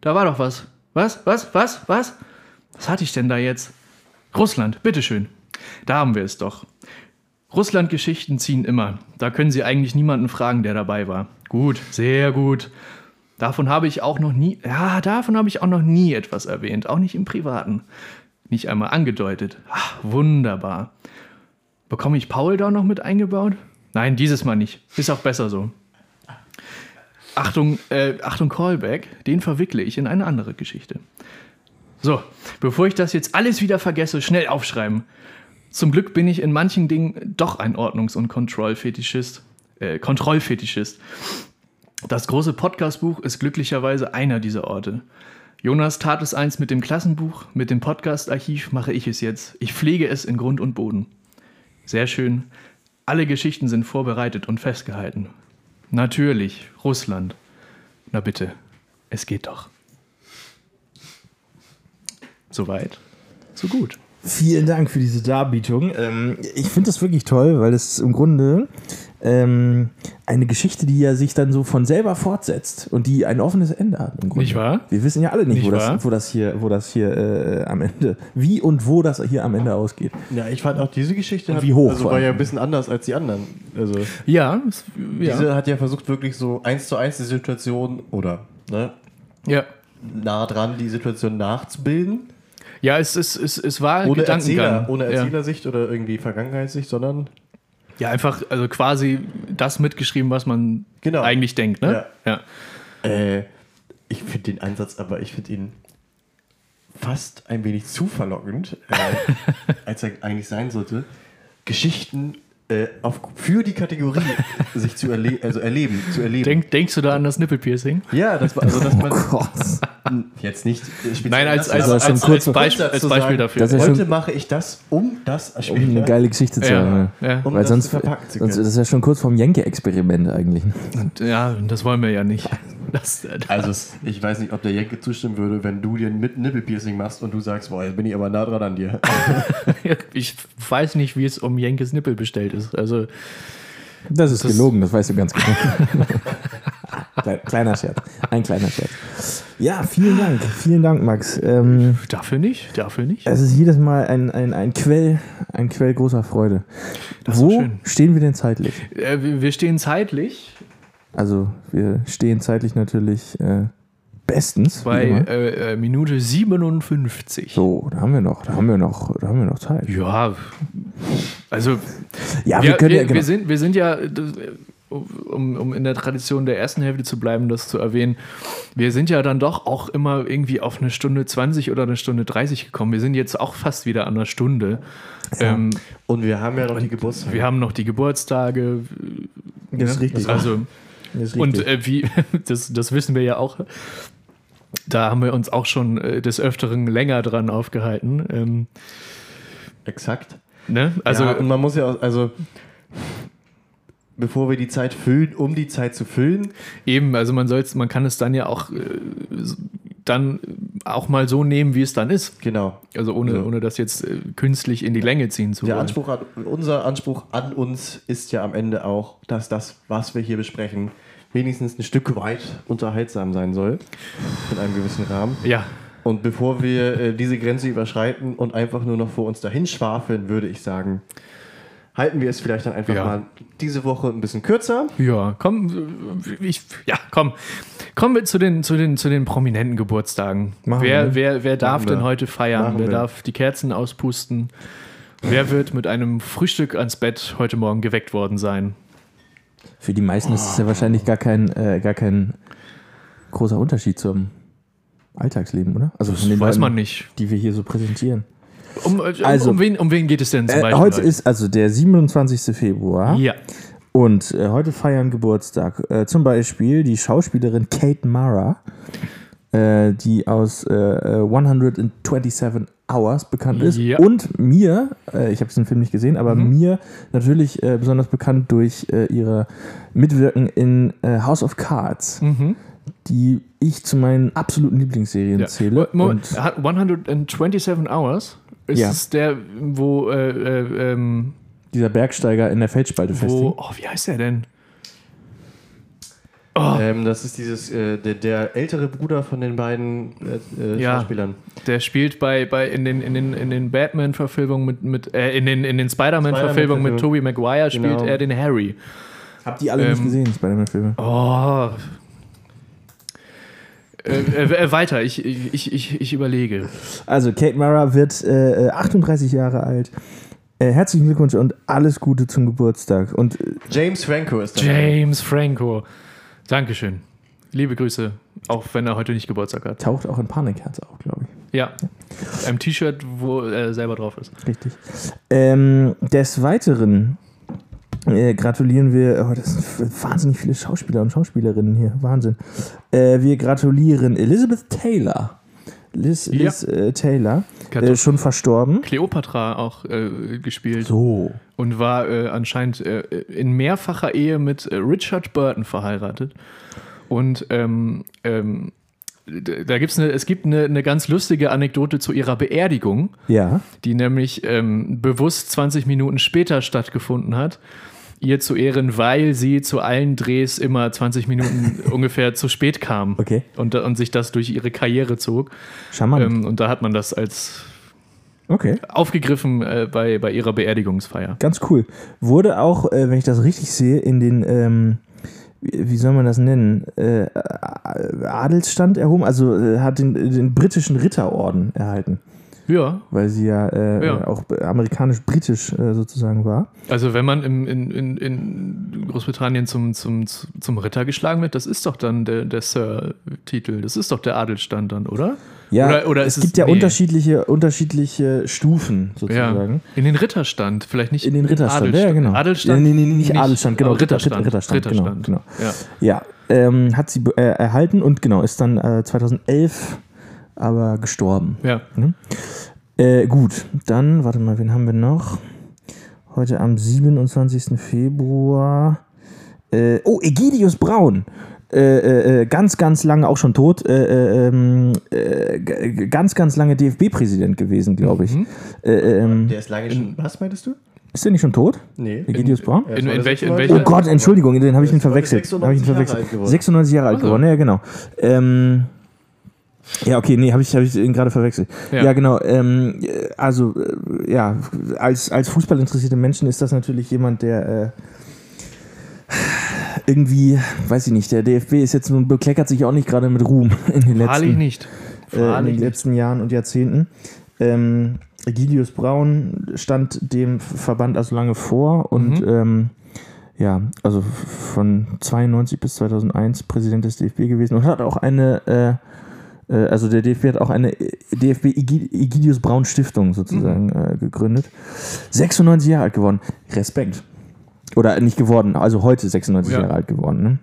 Da war doch was. Was? Was? Was? Was? Was hatte ich denn da jetzt? Russland, bitteschön. Da haben wir es doch. Russland-Geschichten ziehen immer. Da können Sie eigentlich niemanden fragen, der dabei war. Gut, sehr gut. Davon habe ich auch noch nie, ja, davon habe ich auch noch nie etwas erwähnt, auch nicht im Privaten. Nicht einmal angedeutet. Ach, wunderbar. Bekomme ich Paul da noch mit eingebaut? Nein, dieses Mal nicht. Ist auch besser so. Achtung, äh, Achtung, Callback, den verwickle ich in eine andere Geschichte. So, bevor ich das jetzt alles wieder vergesse, schnell aufschreiben. Zum Glück bin ich in manchen Dingen doch ein Ordnungs- und Kontrollfetischist. Äh, Kontrollfetischist. Das große Podcastbuch ist glücklicherweise einer dieser Orte. Jonas tat es einst mit dem Klassenbuch, mit dem Podcast-Archiv mache ich es jetzt. Ich pflege es in Grund und Boden. Sehr schön. Alle Geschichten sind vorbereitet und festgehalten. Natürlich, Russland. Na bitte, es geht doch. Soweit, so gut. Vielen Dank für diese Darbietung. Ähm, ich finde das wirklich toll, weil es im Grunde ähm, eine Geschichte, die ja sich dann so von selber fortsetzt und die ein offenes Ende hat. Im Grunde. Nicht wahr? Wir wissen ja alle nicht, Nicht wo, wahr? das, wo das hier, wo das hier äh, am Ende, wie und wo das hier am Ende ausgeht. Ja, ich fand auch diese Geschichte Und hat, wie hoch also war ja ein bisschen anders als die anderen. Also Ja, es- ja. diese hat ja versucht wirklich so eins zu eins die Situation oder ne, ja. nah dran die Situation nachzubilden. Ja, es, es, es, es war Ohne, Gedankengang. Erzähler, ohne ja. Erzählersicht oder irgendwie Vergangenheitssicht, sondern ja, einfach, also quasi das mitgeschrieben, was man Genau. eigentlich denkt, ne? Ja. äh, ich finde den Ansatz, aber ich finde ihn fast ein wenig zu verlockend, äh, [LAUGHS] als er eigentlich sein sollte. Geschichten äh, auf, für die Kategorie [LAUGHS] sich zu erle also erleben, zu erleben. Denk, denkst du da an das Nippelpiercing? ja, das war also, dass man Gott. Jetzt nicht äh, Nein, als, als, als, als, kurz- Beispiel, als Beispiel dafür. Heute schon- mache ich das, um das Um später, eine geile Geschichte zu Ja, haben. ja. um Weil das sonst, zu verpacken zu sonst das ist ja schon kurz vorm Jenke-Experiment eigentlich. Und, ja, das wollen wir ja nicht. [LAUGHS] Das, das, Also, ich weiß nicht, ob der Jenke zustimmen würde, wenn du dir mit Nippelpiercing machst und du sagst, boah, jetzt bin ich aber nah dran an dir. [LAUGHS] ich weiß nicht, wie es um Jenkes Nippel bestellt ist. Also, Das ist Das- gelogen, das weißt du ganz genau. [LAUGHS] Kle- kleiner Scherz. Ein kleiner Scherz. Ja, vielen Dank. Vielen Dank, Max. Ähm, dafür nicht, dafür nicht. es ist jedes Mal ein, ein, ein, Quell, ein Quell großer Freude. Das Wo schön. stehen wir denn zeitlich? Äh, wir, stehen zeitlich Also, wir stehen zeitlich natürlich äh, bestens. bei äh, äh, Minute 57. so, da haben wir noch, da haben wir noch, da haben wir noch Zeit. Ja, also Ja, wir, wir können wir, ja genau. wir, sind, wir sind ja, um, um in der Tradition der ersten Hälfte zu bleiben, das zu erwähnen, wir sind ja dann doch auch immer irgendwie auf eine Stunde 20 oder eine Stunde 30 gekommen. Wir sind jetzt auch fast wieder an einer Stunde. Ähm, Und wir haben ja noch die Geburtstage. wir haben noch die Geburtstage. Das ist richtig. Also, ist und richtig. äh, wie, [LAUGHS] das, das wissen wir ja auch. Da haben wir uns auch schon äh, des Öfteren länger dran aufgehalten. Ähm, Exakt. ne? Also, ja, und man muss ja auch, also, bevor wir die Zeit füllen, um die Zeit zu füllen, Eben, also man soll's, man kann es dann ja auch äh, dann auch mal so nehmen, wie es dann ist. genau. Also ohne, So. ohne das jetzt äh, künstlich in die Länge ziehen zu Der wollen. Anspruch an, unser Anspruch an uns ist ja am Ende auch, dass das, was wir hier besprechen, wenigstens ein Stück weit unterhaltsam sein soll. In einem gewissen Rahmen. Ja, Und bevor wir äh, diese Grenze überschreiten und einfach nur noch vor uns dahin schwafeln, würde ich sagen, halten wir es vielleicht dann einfach Ja. mal diese Woche ein bisschen kürzer. ja, komm, ich, ja, komm. Kommen wir zu den, zu den, zu den prominenten Geburtstagen. Machen wer, wir. wer, wer darf Machen wir. denn heute feiern? Machen wer wir. darf die Kerzen auspusten? Wer wird mit einem Frühstück ans Bett heute Morgen geweckt worden sein? Für die meisten ist es ja wahrscheinlich gar kein, äh, gar kein großer Unterschied zum Alltagsleben, oder? Also von den Weiß Leuten, man nicht. die wir hier so präsentieren. Um, äh, Also- um, wen, um wen geht es denn zum Äh, Beispiel? heute ist also der 27. Februar Ja. und äh, heute feiern Geburtstag äh, zum Beispiel die Schauspielerin Kate Mara, äh, die aus äh, äh, 127 Hours bekannt ist Ja. und mir, äh, ich habe diesen Film nicht gesehen, aber Mhm. mir natürlich äh, besonders bekannt durch äh, ihre Mitwirken in äh, House of Cards, Mhm. Die ich zu meinen absoluten Lieblingsserien Ja. zähle. Moment, Und hat 127 Hours? Ist Ja. es der, wo, äh, äh, ähm, dieser Bergsteiger in der Felsspalte festhing. wo, oh, wie heißt der denn? Oh, Ähm, das ist dieses, äh, der, der ältere Bruder von den beiden äh, äh, Ja. Schauspielern. der spielt bei, bei in den, in den, in den Batman-Verfilmungen mit, mit äh, in den, in den Spider-Man-Verfilmungen mit Tobey Maguire spielt Genau. er den Harry. Habt ihr alle nicht Ähm, gesehen, Spider-Man-Filme? Oh. Äh, äh, äh, weiter, ich, ich, ich, ich überlege. Also, Kate Mara wird äh, äh, 38 Jahre alt. Äh, herzlichen Glückwunsch und alles Gute zum Geburtstag. Und äh, James Franco ist da. James Franco. Dankeschön. Liebe Grüße, auch wenn er heute nicht Geburtstag hat. taucht auch in Panikherz auf, glaube ich. Ja. Ein T-Shirt, wo er selber drauf ist. Richtig. Ähm, des Weiteren äh, gratulieren wir, oh, das sind wahnsinnig viele Schauspieler und Schauspielerinnen hier, Wahnsinn. Äh, wir gratulieren Elizabeth Taylor. Liz, Ja. Liz äh, Taylor, äh, schon verstorben. Cleopatra auch äh, gespielt So. und war äh, anscheinend äh, in mehrfacher Ehe mit äh, Richard Burton verheiratet. Und ähm, ähm, da gibt's eine, es gibt eine, eine ganz lustige Anekdote zu ihrer Beerdigung. Ja. die nämlich ähm, bewusst 20 Minuten später stattgefunden hat. Ihr zu Ehren, weil sie zu allen Drehs immer 20 Minuten [LAUGHS] ungefähr zu spät kam. Okay. Und, und sich das durch ihre Karriere zog. Charmant. Ähm, und da hat man das als okay. aufgegriffen äh, bei, bei ihrer Beerdigungsfeier. Ganz cool. Wurde auch, äh, wenn ich das richtig sehe, in den, ähm, wie soll man das nennen, äh, Adelsstand erhoben, also äh, hat den, den britischen Ritterorden erhalten, Ja, weil sie ja, äh, Ja. auch amerikanisch-britisch äh, sozusagen war. also wenn man im, in, in, in Großbritannien zum, zum, zum Ritter geschlagen wird, das ist doch dann der, der Sir-Titel. Das ist doch der Adelsstand dann, oder? Ja, Oder- oder es ist es- gibt ja nee. unterschiedliche, unterschiedliche Stufen Ja. sozusagen. In den Ritterstand, vielleicht nicht In den Ritterstand, ja, Adelstand. genau. Adelstand? Ja, nee, nee, nee, nicht Adelstand, genau, Ritterstand. Ritter- Ritterstand, genau, Ritterstand. genau. Ja. Ja, ähm, hat sie äh, erhalten und genau, ist dann äh, 2011 aber gestorben. ja. Äh, gut, dann, warte mal, wen haben wir noch? Heute am 27. Februar. Äh, oh, Egidius Braun. Äh, äh, äh, ganz, ganz lange, auch schon tot, äh, äh, ähm, äh, ganz, ganz lange DFB-Präsident gewesen, glaube ich. Mhm. Äh, äh, ähm, Der ist lange schon. Was meintest du? ist der nicht schon tot? Nee. Egidius Braun? Er ist In- in heute welch- in 96 welcher- Oh Gott, Entschuldigung, den habe ich ihn verwechselt. Hab ich ihn 96 Jahre verwechselt. alt geworden. 96 Jahre alt geworden, ja, genau. Ähm, ja, okay, nee, habe ich, hab ich ihn gerade verwechselt. Ja, Ja. genau. Ähm, äh, also, äh, ja, als, als fußballinteressierte Menschen ist das natürlich jemand, der äh, irgendwie, weiß ich nicht, der DFB ist jetzt nun bekleckert sich auch nicht gerade mit Ruhm in den Wahrlich letzten, nicht. äh, in den nicht. letzten Jahren und Jahrzehnten. Ähm, Egidius Braun stand dem Verband also lange vor und Mhm. ähm, ja, also von 92 bis 2001 Präsident des DFB gewesen und hat auch eine, äh, also der DFB hat auch eine DFB Egi- Egidius Braun Stiftung sozusagen äh, gegründet. 96 Jahre alt geworden. Respekt. Oder nicht geworden, also heute 96 Ja. Jahre alt geworden. Ne?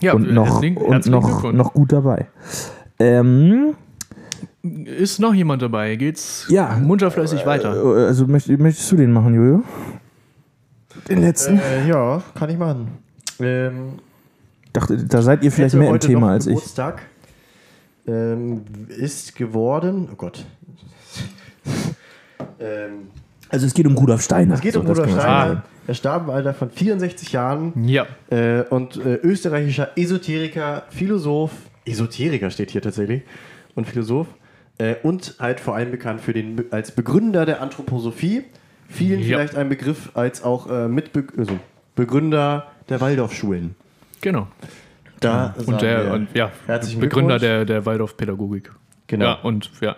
Ja, und noch, herzlichen- und noch, Glückwunsch. noch gut dabei. Ähm, Ist noch jemand dabei? Geht's Ja. munterflüssig weiter? äh, also möcht, möchtest du den machen, Jojo? Den letzten? Äh, ja, kann ich machen. Ähm, dachte, da seid ihr vielleicht mehr im Thema noch als ich. Geburtstag. Ähm, ist geworden. Oh Gott. [LAUGHS] ähm, Also es geht um Rudolf Steiner. es geht So, um Rudolf Steiner. Er starb im Alter von 64 Jahren. Ja. Äh, und äh, österreichischer Esoteriker, Philosoph, Esoteriker steht hier tatsächlich, und Philosoph, äh, und halt vor allem bekannt für den, als Begründer der Anthroposophie, vielen Ja. vielleicht ein Begriff als auch äh, Mitbe also Begründer der Waldorfschulen. Genau. Da Und sagen der und ja, Begründer der, der Waldorf-Pädagogik. Genau. Ja, und ja.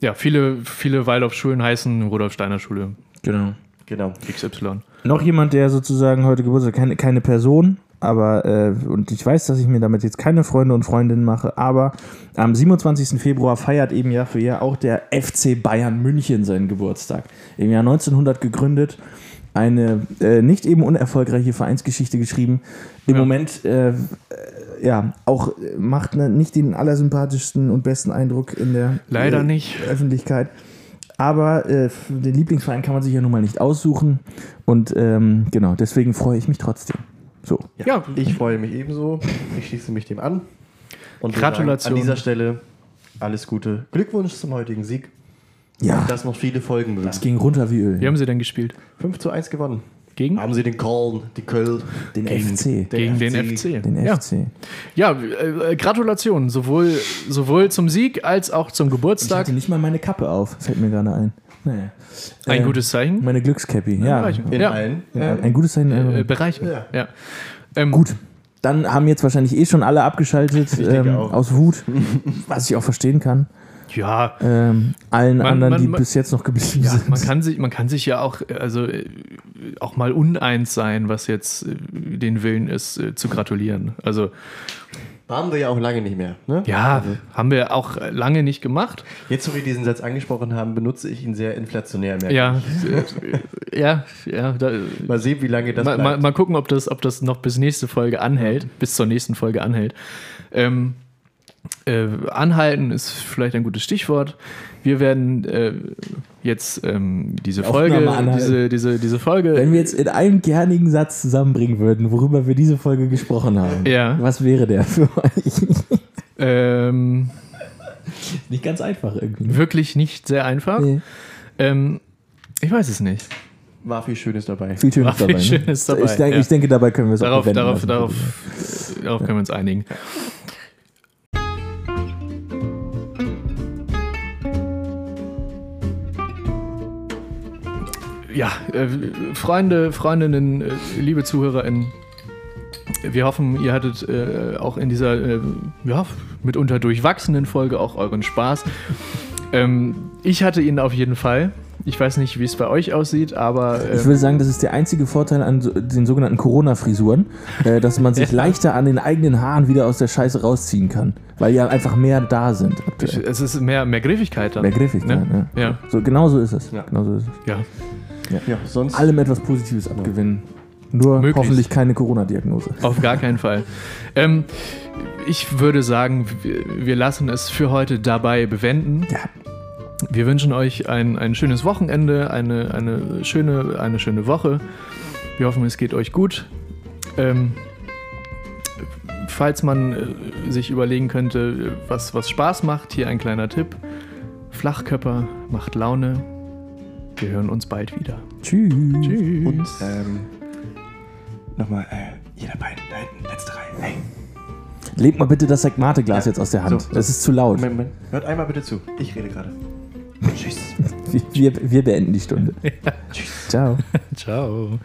Ja, viele, viele Waldorf-Schulen heißen Rudolf Steiner Schule Genau. Genau. XY. Noch jemand, der sozusagen heute Geburtstag, keine, keine Person, aber, äh, und ich weiß, dass ich mir damit jetzt keine Freunde und Freundinnen mache, aber am 27. Februar feiert eben Jahr für Jahr auch der FC Bayern München seinen Geburtstag. Im Jahr 1900 gegründet, eine äh, nicht eben unerfolgreiche Vereinsgeschichte geschrieben. Im Ja. Moment, äh, äh, ja, auch macht ne, nicht den allersympathischsten und besten Eindruck in der Leider äh, nicht. Öffentlichkeit. Aber äh, den Lieblingsverein kann man sich ja nun mal nicht aussuchen. Und ähm, genau, deswegen freue ich mich trotzdem. So. Ja. Ich freue mich ebenso. Ich schließe mich dem an. Und Gratulation. An dieser Stelle alles Gute. Glückwunsch zum heutigen Sieg. Ja, Dass noch viele Folgen mögen. es ging runter wie Öl. Wie haben sie denn gespielt? 5 zu 1 gewonnen. Gegen? Haben sie den Köln, die Köln. Den Gegen- FC. Gegen den FC. Den ja, FC. ja äh, äh, Gratulation. Sowohl, sowohl zum Sieg als auch zum Ich Geburtstag. hatte nicht mal meine Kappe auf, fällt mir gerade ein. Naja. Ein Äh, gutes Zeichen. Meine Glückscappy, ja. Bereichen. In Ja. allen. ja. Ein gutes Zeichen. Äh, Äh, bereichern. Ja. Ja. Ähm, Gut, dann haben jetzt wahrscheinlich eh schon alle abgeschaltet ähm, auch. aus Wut, [LAUGHS] was ich auch verstehen kann. Ja, Ähm, allen Man- anderen, man- die man- bis jetzt noch geblieben ja sind. man, kann sich, man kann sich ja auch, äh, also, äh, auch mal uneins sein, was jetzt äh, den Willen ist, äh, zu gratulieren. Also, Waren wir ja auch lange nicht mehr. Ne? ja, Also, haben wir auch lange nicht gemacht. jetzt, wo wir diesen Satz angesprochen haben, benutze ich ihn sehr inflationär. merke Ja, ja, ja. Da. Mal sehen, wie lange das mal, mal, bleibt. mal gucken, ob das, ob das noch bis nächste Folge anhält, bis zur nächsten Folge anhält. Ähm, äh, anhalten ist vielleicht ein gutes Stichwort. Wir werden äh, jetzt ähm, diese Die Folge, diese, diese, diese Folge. Wenn wir jetzt in einem kernigen Satz zusammenbringen würden, worüber wir diese Folge gesprochen haben, Ja. was wäre der für euch? ähm, Nicht ganz einfach irgendwie. wirklich nicht sehr einfach. Nee. Ähm, ich weiß es nicht. War viel Schönes dabei. Viel Schönes War viel dabei. ne? Schönes dabei, Ich, denke, ja. ich denke, dabei können wir es auch Darauf, lassen. darauf, äh, darauf können wir uns einigen. Ja, äh, Freunde, Freundinnen, äh, liebe ZuhörerInnen, wir hoffen, ihr hattet äh, auch in dieser äh, ja, mitunter durchwachsenen Folge auch euren Spaß. Ähm, ich hatte ihn auf jeden Fall. Ich weiß nicht, wie es bei euch aussieht, aber Ich ähm, würde sagen, das ist der einzige Vorteil an so, den sogenannten Corona-Frisuren, äh, dass man sich [LAUGHS] leichter an den eigenen Haaren wieder aus der Scheiße rausziehen kann, weil ja einfach mehr da sind. Aktuell. es ist mehr, mehr Griffigkeit dann. Mehr Griffigkeit, Ne? ja. Ja. So, genau so ist es. Ja. Genau so ist es. Ja. Ja, sonst. Allem etwas Positives abgewinnen. Nur Möglichst. hoffentlich keine Corona-Diagnose. Auf gar keinen Fall. Ähm, ich würde sagen, wir, lassen es für heute dabei bewenden. Ja. Wir wünschen euch ein, ein schönes Wochenende, eine, eine, schöne, eine schöne Woche. Wir hoffen, es geht euch gut. Ähm, falls man äh, sich überlegen könnte, was, was Spaß macht, hier ein kleiner Tipp. Flachkörper macht Laune. Wir hören uns bald wieder. Tschüss. Tschüss. Und ähm, nochmal, äh, ihr da beiden, da hinten, letzte Reihe. Hey, Legt mal bitte das Sekmate-Glas Ja. jetzt aus der Hand. So, so. Das ist zu laut. Moment, Moment. Hört einmal bitte zu. Ich rede gerade. [LAUGHS] Tschüss. Wir, wir, wir beenden die Stunde. [LAUGHS] Ciao. [LAUGHS] Ciao.